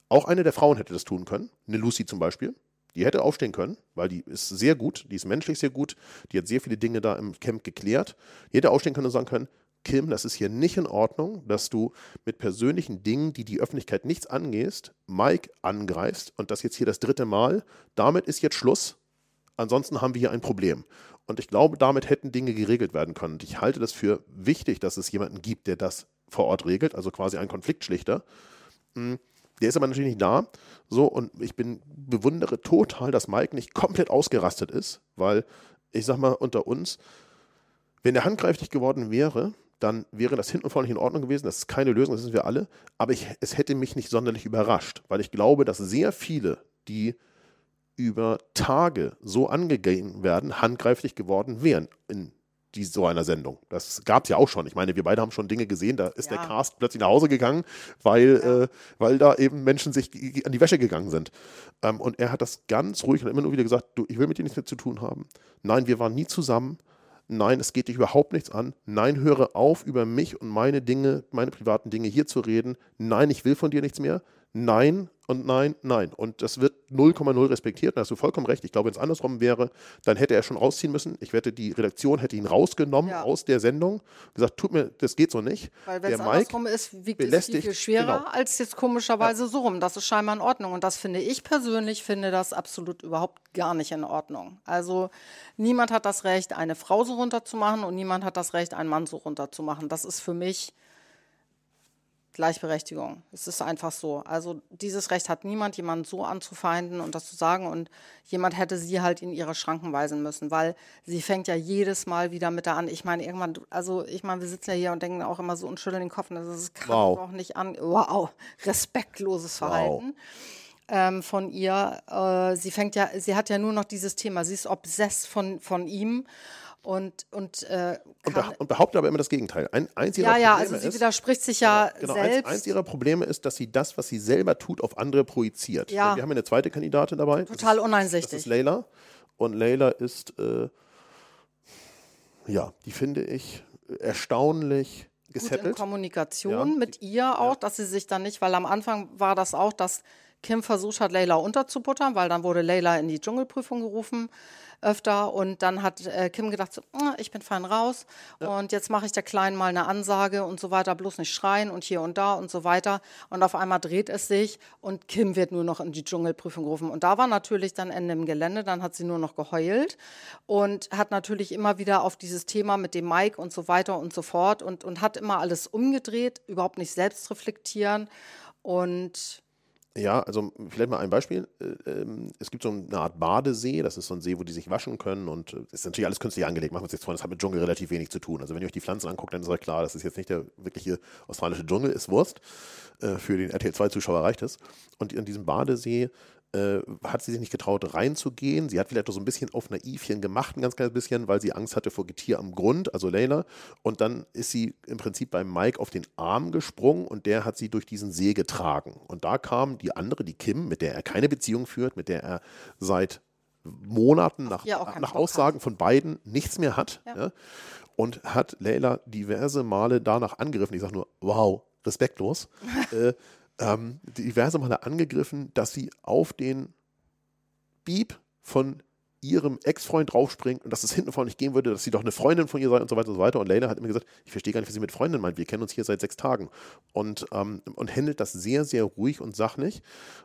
Auch eine der Frauen hätte das tun können. Eine Lucy zum Beispiel. Die hätte aufstehen können, weil die ist sehr gut, die ist menschlich sehr gut, die hat sehr viele Dinge da im Camp geklärt. Die hätte aufstehen können und sagen können, Kim, das ist hier nicht in Ordnung, dass du mit persönlichen Dingen, die die Öffentlichkeit nichts angehst, Mike angreifst und das jetzt hier das dritte Mal. Damit ist jetzt Schluss. Ansonsten haben wir hier ein Problem. Und ich glaube, damit hätten Dinge geregelt werden können. Und ich halte das für wichtig, dass es jemanden gibt, der das vor Ort regelt, also quasi ein Konfliktschlichter. Hm, der ist aber natürlich nicht da. So, und ich bin, bewundere total, dass Mike nicht komplett ausgerastet ist, weil ich sag mal, unter uns, wenn er handgreiflich geworden wäre, dann wäre das hinten und vorne nicht in Ordnung gewesen. Das ist keine Lösung, das wissen wir alle. Aber ich, es hätte mich nicht sonderlich überrascht, weil ich glaube, dass sehr viele, die über Tage so angegangen werden, handgreiflich geworden wären in die, so einer Sendung. Das gab es ja auch schon. Ich meine, wir beide haben schon Dinge gesehen, da ist ja. der Cast plötzlich nach Hause gegangen, weil, ja. äh, weil da eben Menschen sich an die Wäsche gegangen sind. Ähm, und er hat das ganz ruhig und immer nur wieder gesagt, du, ich will mit dir nichts mehr zu tun haben. Nein, wir waren nie zusammen. Nein, es geht dich überhaupt nichts an. Nein, höre auf, über mich und meine Dinge, meine privaten Dinge hier zu reden. Nein, ich will von dir nichts mehr. Nein, und nein, nein. Und das wird 0,0 respektiert. Da hast du vollkommen recht. Ich glaube, wenn es andersrum wäre, dann hätte er schon rausziehen müssen. Ich wette, die Redaktion hätte ihn rausgenommen ja. aus der Sendung. Gesagt, tut mir, das geht so nicht. Weil wenn es andersrum ist, wiegt es viel, viel schwerer genau. als jetzt komischerweise ja. so rum. Das ist scheinbar in Ordnung. Und das finde ich persönlich, finde das absolut überhaupt gar nicht in Ordnung. Also niemand hat das Recht, eine Frau so runterzumachen und niemand hat das Recht, einen Mann so runterzumachen. Das ist für mich Gleichberechtigung. Es ist einfach so. Also dieses Recht hat niemand, jemanden so anzufeinden und das zu sagen. Und jemand hätte sie halt in ihre Schranken weisen müssen, weil sie fängt ja jedes Mal wieder mit da an. Ich meine, irgendwann, also ich meine, wir sitzen ja hier und denken auch immer so und schütteln den Kopf. Das ist, kann wow. doch nicht an. Wow, respektloses Verhalten. Wow. Ähm, von ihr. Äh, sie fängt ja, sie hat ja nur noch dieses Thema. Sie ist obsess von, von ihm und, und, äh, und, beh und, behauptet aber immer das Gegenteil. Ein, eins ihrer ja, ja, also sie ist, widerspricht sich ja genau, selbst. Eins, eins, ihrer Probleme ist, dass sie das, was sie selber tut, auf andere projiziert. Ja. Wir haben eine zweite Kandidatin dabei. Total das uneinsichtig. das ist Leila. Und Leila ist, äh, ja, die finde ich erstaunlich gesettelt. Gut in Kommunikation ja. mit ihr auch, dass sie sich dann nicht, weil am Anfang war das auch, dass Kim versucht hat, Leila unterzubuttern, weil dann wurde Leila in die Dschungelprüfung gerufen öfter. Und dann hat äh, Kim gedacht, so, ah, ich bin fein raus ja. und jetzt mache ich der Kleinen mal eine Ansage und so weiter, bloß nicht schreien und hier und da und so weiter. Und auf einmal dreht es sich und Kim wird nur noch in die Dschungelprüfung gerufen. Und da war natürlich dann Ende im Gelände, dann hat sie nur noch geheult und hat natürlich immer wieder auf dieses Thema mit dem Mike und so weiter und so fort und, und hat immer alles umgedreht, überhaupt nicht selbst reflektieren. Und ja, also vielleicht mal ein Beispiel. Äh, ähm, es gibt so eine Art Badesee, das ist so ein See, wo die sich waschen können und das äh, ist natürlich alles künstlich angelegt. Machen wir uns jetzt vor, das hat mit Dschungel relativ wenig zu tun. Also wenn ihr euch die Pflanzen anguckt, dann ist halt klar, das ist jetzt nicht der wirkliche australische Dschungel, ist Wurst. Äh, für den RTL 2-Zuschauer reicht es. Und in diesem Badesee äh, hat sie sich nicht getraut, reinzugehen. Sie hat vielleicht auch so ein bisschen auf Naivchen gemacht, ein ganz kleines bisschen, weil sie Angst hatte vor Getier am Grund, also Leila. Und dann ist sie im Prinzip beim Mike auf den Arm gesprungen und der hat sie durch diesen See getragen. Und da kam die andere, die Kim, mit der er keine Beziehung führt, mit der er seit Monaten nach, nach Aussagen von beiden nichts mehr hat. Ja. Ja, und hat Leila diverse Male danach angegriffen. Ich sage nur, wow, respektlos. äh, ähm, diverse Male angegriffen, dass sie auf den Beep von ihrem Ex-Freund draufspringt und dass es hinten vorne nicht gehen würde, dass sie doch eine Freundin von ihr sei und so weiter und so weiter. Und Leila hat immer gesagt, ich verstehe gar nicht, was sie mit Freundin meint. Wir kennen uns hier seit sechs Tagen. Und, ähm, und handelt das sehr, sehr ruhig und sachlich.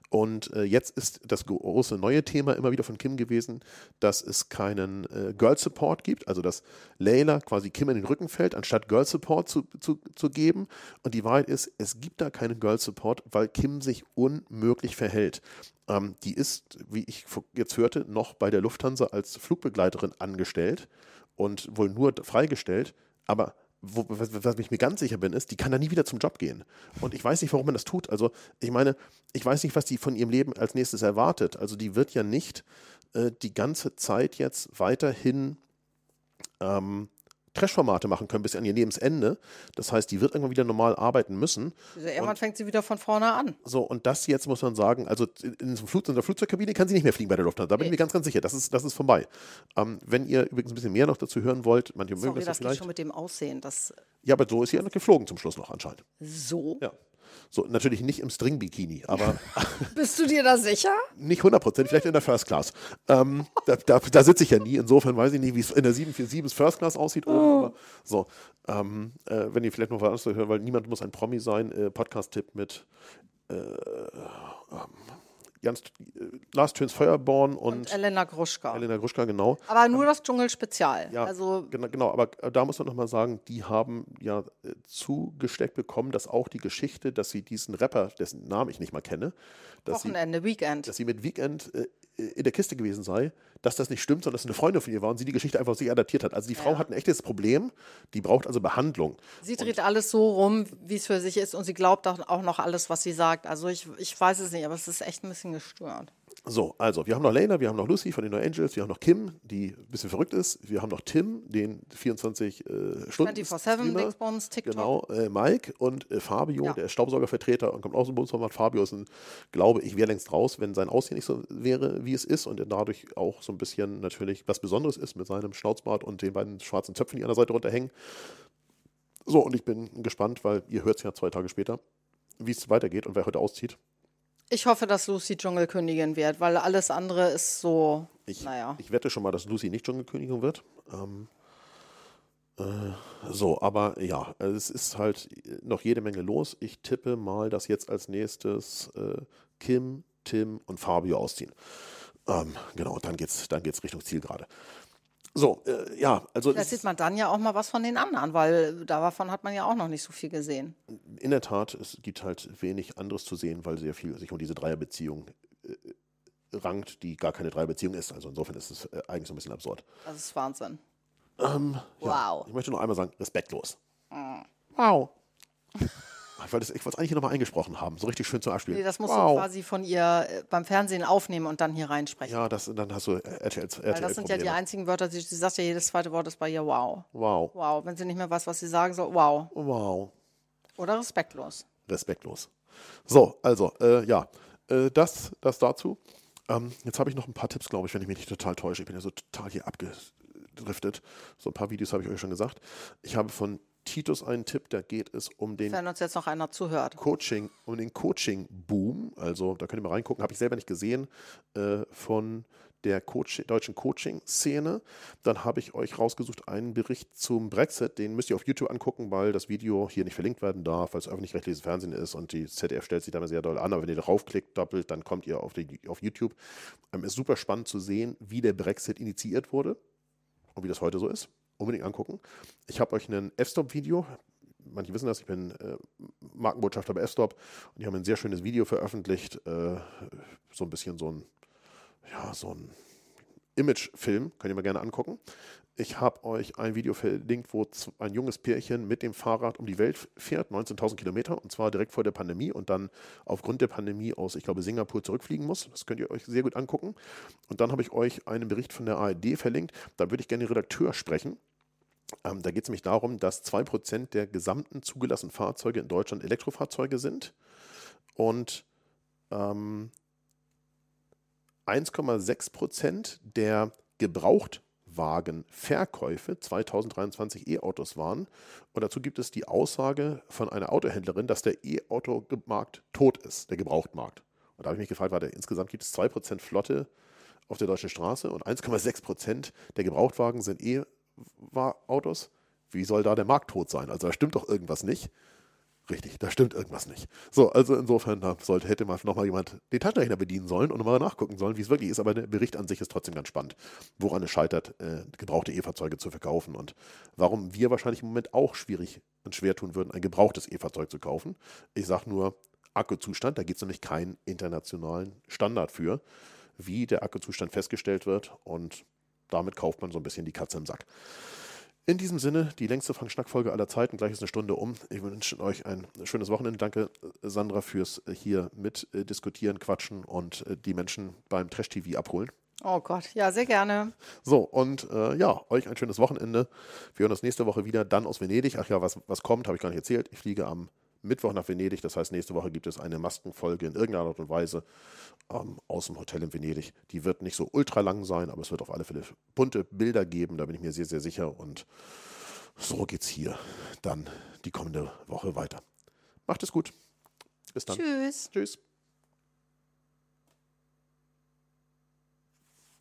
Und äh, jetzt ist das große neue Thema immer wieder von Kim gewesen, dass es keinen äh, Girl Support gibt. Also dass Leila quasi Kim in den Rücken fällt, anstatt Girl Support zu, zu, zu geben. Und die Wahrheit ist, es gibt da keinen Girl Support, weil Kim sich unmöglich verhält. Ähm, die ist, wie ich jetzt hörte, noch bei der Lufthansa als Flugbegleiterin angestellt und wohl nur freigestellt. Aber wo, was, ich mir ganz sicher bin, ist, die kann da nie wieder zum Job gehen. Und ich weiß nicht, warum man das tut. Also, ich meine, ich weiß nicht, was die von ihrem Leben als nächstes erwartet. Also, die wird ja nicht äh, die ganze Zeit jetzt weiterhin ähm, Trash-Formate machen können bis an ihr Lebensende. Das heißt, die wird irgendwann wieder normal arbeiten müssen. Also irgendwann und, fängt sie wieder von vorne an. So, und das jetzt muss man sagen, also in, Flug, in der Flugzeugkabine kann sie nicht mehr fliegen bei der Lufthansa. Da bin ich mir ganz, ganz sicher. Das ist, das ist vorbei. Ähm, wenn ihr übrigens ein bisschen mehr noch dazu hören wollt, manche Sorry, mögen das, das vielleicht. schon mit dem Aussehen. Das ja, aber so ist sie ja noch geflogen zum Schluss noch anscheinend. So? Ja. So, natürlich nicht im String-Bikini, aber. Bist du dir da sicher? Nicht 100 vielleicht in der First Class. Ähm, da, da, da sitze ich ja nie, insofern weiß ich nicht, wie es in der 747 First Class aussieht. Oben, oh. aber so, ähm, äh, wenn ihr vielleicht noch was anderes hören, weil niemand muss ein Promi sein, äh, Podcast-Tipp mit. Äh, ähm, Jans, äh, Lars Töns Feuerborn und, und, Elena Gruschka. Elena Gruschka, genau. Aber nur das Dschungelspezial. Ja, also genau, genau, aber da muss man nochmal sagen, die haben ja äh, zugesteckt bekommen, dass auch die Geschichte, dass sie diesen Rapper, dessen Namen ich nicht mal kenne, dass Wochenende, sie, Weekend. Dass sie mit Weekend äh, in der Kiste gewesen sei, dass das nicht stimmt, sondern dass es eine Freundin von ihr war und sie die Geschichte einfach sich adaptiert hat. Also die Frau ja. hat ein echtes Problem, die braucht also Behandlung. Sie dreht und alles so rum, wie es für sich ist und sie glaubt auch noch alles, was sie sagt. Also ich, ich weiß es nicht, aber es ist echt ein bisschen gestört. So, also wir haben noch Lena, wir haben noch Lucy von den No Angels, wir haben noch Kim, die ein bisschen verrückt ist, wir haben noch Tim, den 24 äh, Stunden 24-7 Dingsbums, TikTok. Genau, äh, Mike und äh, Fabio, ja. der ist Staubsaugervertreter und kommt aus dem Bundesverband. Fabio ist ein, glaube ich, wäre längst raus, wenn sein Aussehen nicht so wäre, wie es ist und er dadurch auch so ein bisschen natürlich was Besonderes ist mit seinem Schnauzbart und den beiden schwarzen Zöpfen, die an der Seite runterhängen. So, und ich bin gespannt, weil ihr hört es ja zwei Tage später, wie es weitergeht und wer heute auszieht. Ich hoffe, dass Lucy Dschungelkönigin wird, weil alles andere ist so. Ich, naja. ich wette schon mal, dass Lucy nicht Dschungelkönigin wird. Ähm, äh, so, aber ja, es ist halt noch jede Menge los. Ich tippe mal, dass jetzt als nächstes äh, Kim, Tim und Fabio ausziehen. Ähm, genau, dann geht's, dann geht's Richtung Zielgerade. So, äh, ja, also. Da sieht man dann ja auch mal was von den anderen, weil davon hat man ja auch noch nicht so viel gesehen. In der Tat, es gibt halt wenig anderes zu sehen, weil sehr viel sich um diese Dreierbeziehung äh, rankt, die gar keine Dreierbeziehung ist. Also insofern ist es äh, eigentlich so ein bisschen absurd. Das ist Wahnsinn. Ähm, wow. Ja, ich möchte noch einmal sagen, respektlos. Mhm. Wow. Ich wollte es eigentlich nochmal eingesprochen haben, so richtig schön zum Abspielen. Nee, das musst wow. du quasi von ihr äh, beim Fernsehen aufnehmen und dann hier reinsprechen. Ja, das, dann hast du RTL, RTL Weil das sind ja die einzigen Wörter, sie, sie sagt ja jedes zweite Wort ist bei ihr wow. Wow. Wow, wenn sie nicht mehr weiß, was sie sagen soll, wow. Wow. Oder respektlos. Respektlos. So, also, äh, ja, äh, das, das dazu. Ähm, jetzt habe ich noch ein paar Tipps, glaube ich, wenn ich mich nicht total täusche. Ich bin ja so total hier abgedriftet. So ein paar Videos habe ich euch schon gesagt. Ich habe von Titus einen Tipp, da geht es um den Wenn uns jetzt noch einer zuhört. Coaching, um den Coaching-Boom. Also da könnt ihr mal reingucken, habe ich selber nicht gesehen, äh, von der Coach, deutschen Coaching-Szene. Dann habe ich euch rausgesucht einen Bericht zum Brexit. Den müsst ihr auf YouTube angucken, weil das Video hier nicht verlinkt werden darf, weil es öffentlich-rechtliches Fernsehen ist und die ZDF stellt sich da mal sehr doll an. Aber wenn ihr draufklickt, doppelt, dann kommt ihr auf, die, auf YouTube. Ähm, ist super spannend zu sehen, wie der Brexit initiiert wurde und wie das heute so ist unbedingt angucken. Ich habe euch ein F-Stop-Video. Manche wissen das, ich bin äh, Markenbotschafter bei F-Stop und die haben ein sehr schönes Video veröffentlicht. Äh, so ein bisschen so ein, ja, so ein Imagefilm, könnt ihr mal gerne angucken. Ich habe euch ein Video verlinkt, wo ein junges Pärchen mit dem Fahrrad um die Welt fährt, 19.000 Kilometer, und zwar direkt vor der Pandemie und dann aufgrund der Pandemie aus, ich glaube, Singapur zurückfliegen muss. Das könnt ihr euch sehr gut angucken. Und dann habe ich euch einen Bericht von der ARD verlinkt. Da würde ich gerne den Redakteur sprechen. Ähm, da geht es nämlich darum, dass 2% der gesamten zugelassenen Fahrzeuge in Deutschland Elektrofahrzeuge sind und ähm, 1,6% der Gebrauchtwagenverkäufe 2023 E-Autos waren. Und dazu gibt es die Aussage von einer Autohändlerin, dass der E-Auto-Markt tot ist, der Gebrauchtmarkt. Und da habe ich mich gefragt, warte, insgesamt gibt es 2% Flotte auf der deutschen Straße und 1,6 Prozent der Gebrauchtwagen sind E-Autos. Wie soll da der Markt tot sein? Also da stimmt doch irgendwas nicht. Richtig, da stimmt irgendwas nicht. So, also insofern da sollte, hätte mal nochmal jemand den Taschenrechner bedienen sollen und nochmal nachgucken sollen, wie es wirklich ist. Aber der Bericht an sich ist trotzdem ganz spannend, woran es scheitert, äh, gebrauchte E-Fahrzeuge zu verkaufen und warum wir wahrscheinlich im Moment auch schwierig und schwer tun würden, ein gebrauchtes E-Fahrzeug zu kaufen. Ich sage nur Akkuzustand, da gibt es nämlich keinen internationalen Standard für, wie der Akkuzustand festgestellt wird und damit kauft man so ein bisschen die Katze im Sack. In diesem Sinne, die längste Fang-Schnack-Folge aller Zeiten. Gleich ist eine Stunde um. Ich wünsche euch ein schönes Wochenende. Danke, Sandra, fürs hier mit äh, diskutieren, quatschen und äh, die Menschen beim Trash-TV abholen. Oh Gott, ja, sehr gerne. So, und äh, ja, euch ein schönes Wochenende. Wir hören uns nächste Woche wieder, dann aus Venedig. Ach ja, was, was kommt, habe ich gar nicht erzählt. Ich fliege am Mittwoch nach Venedig. Das heißt, nächste Woche gibt es eine Maskenfolge in irgendeiner Art und Weise ähm, aus dem Hotel in Venedig. Die wird nicht so ultra lang sein, aber es wird auf alle Fälle bunte Bilder geben. Da bin ich mir sehr, sehr sicher. Und so geht es hier dann die kommende Woche weiter. Macht es gut. Bis dann. Tschüss. Tschüss.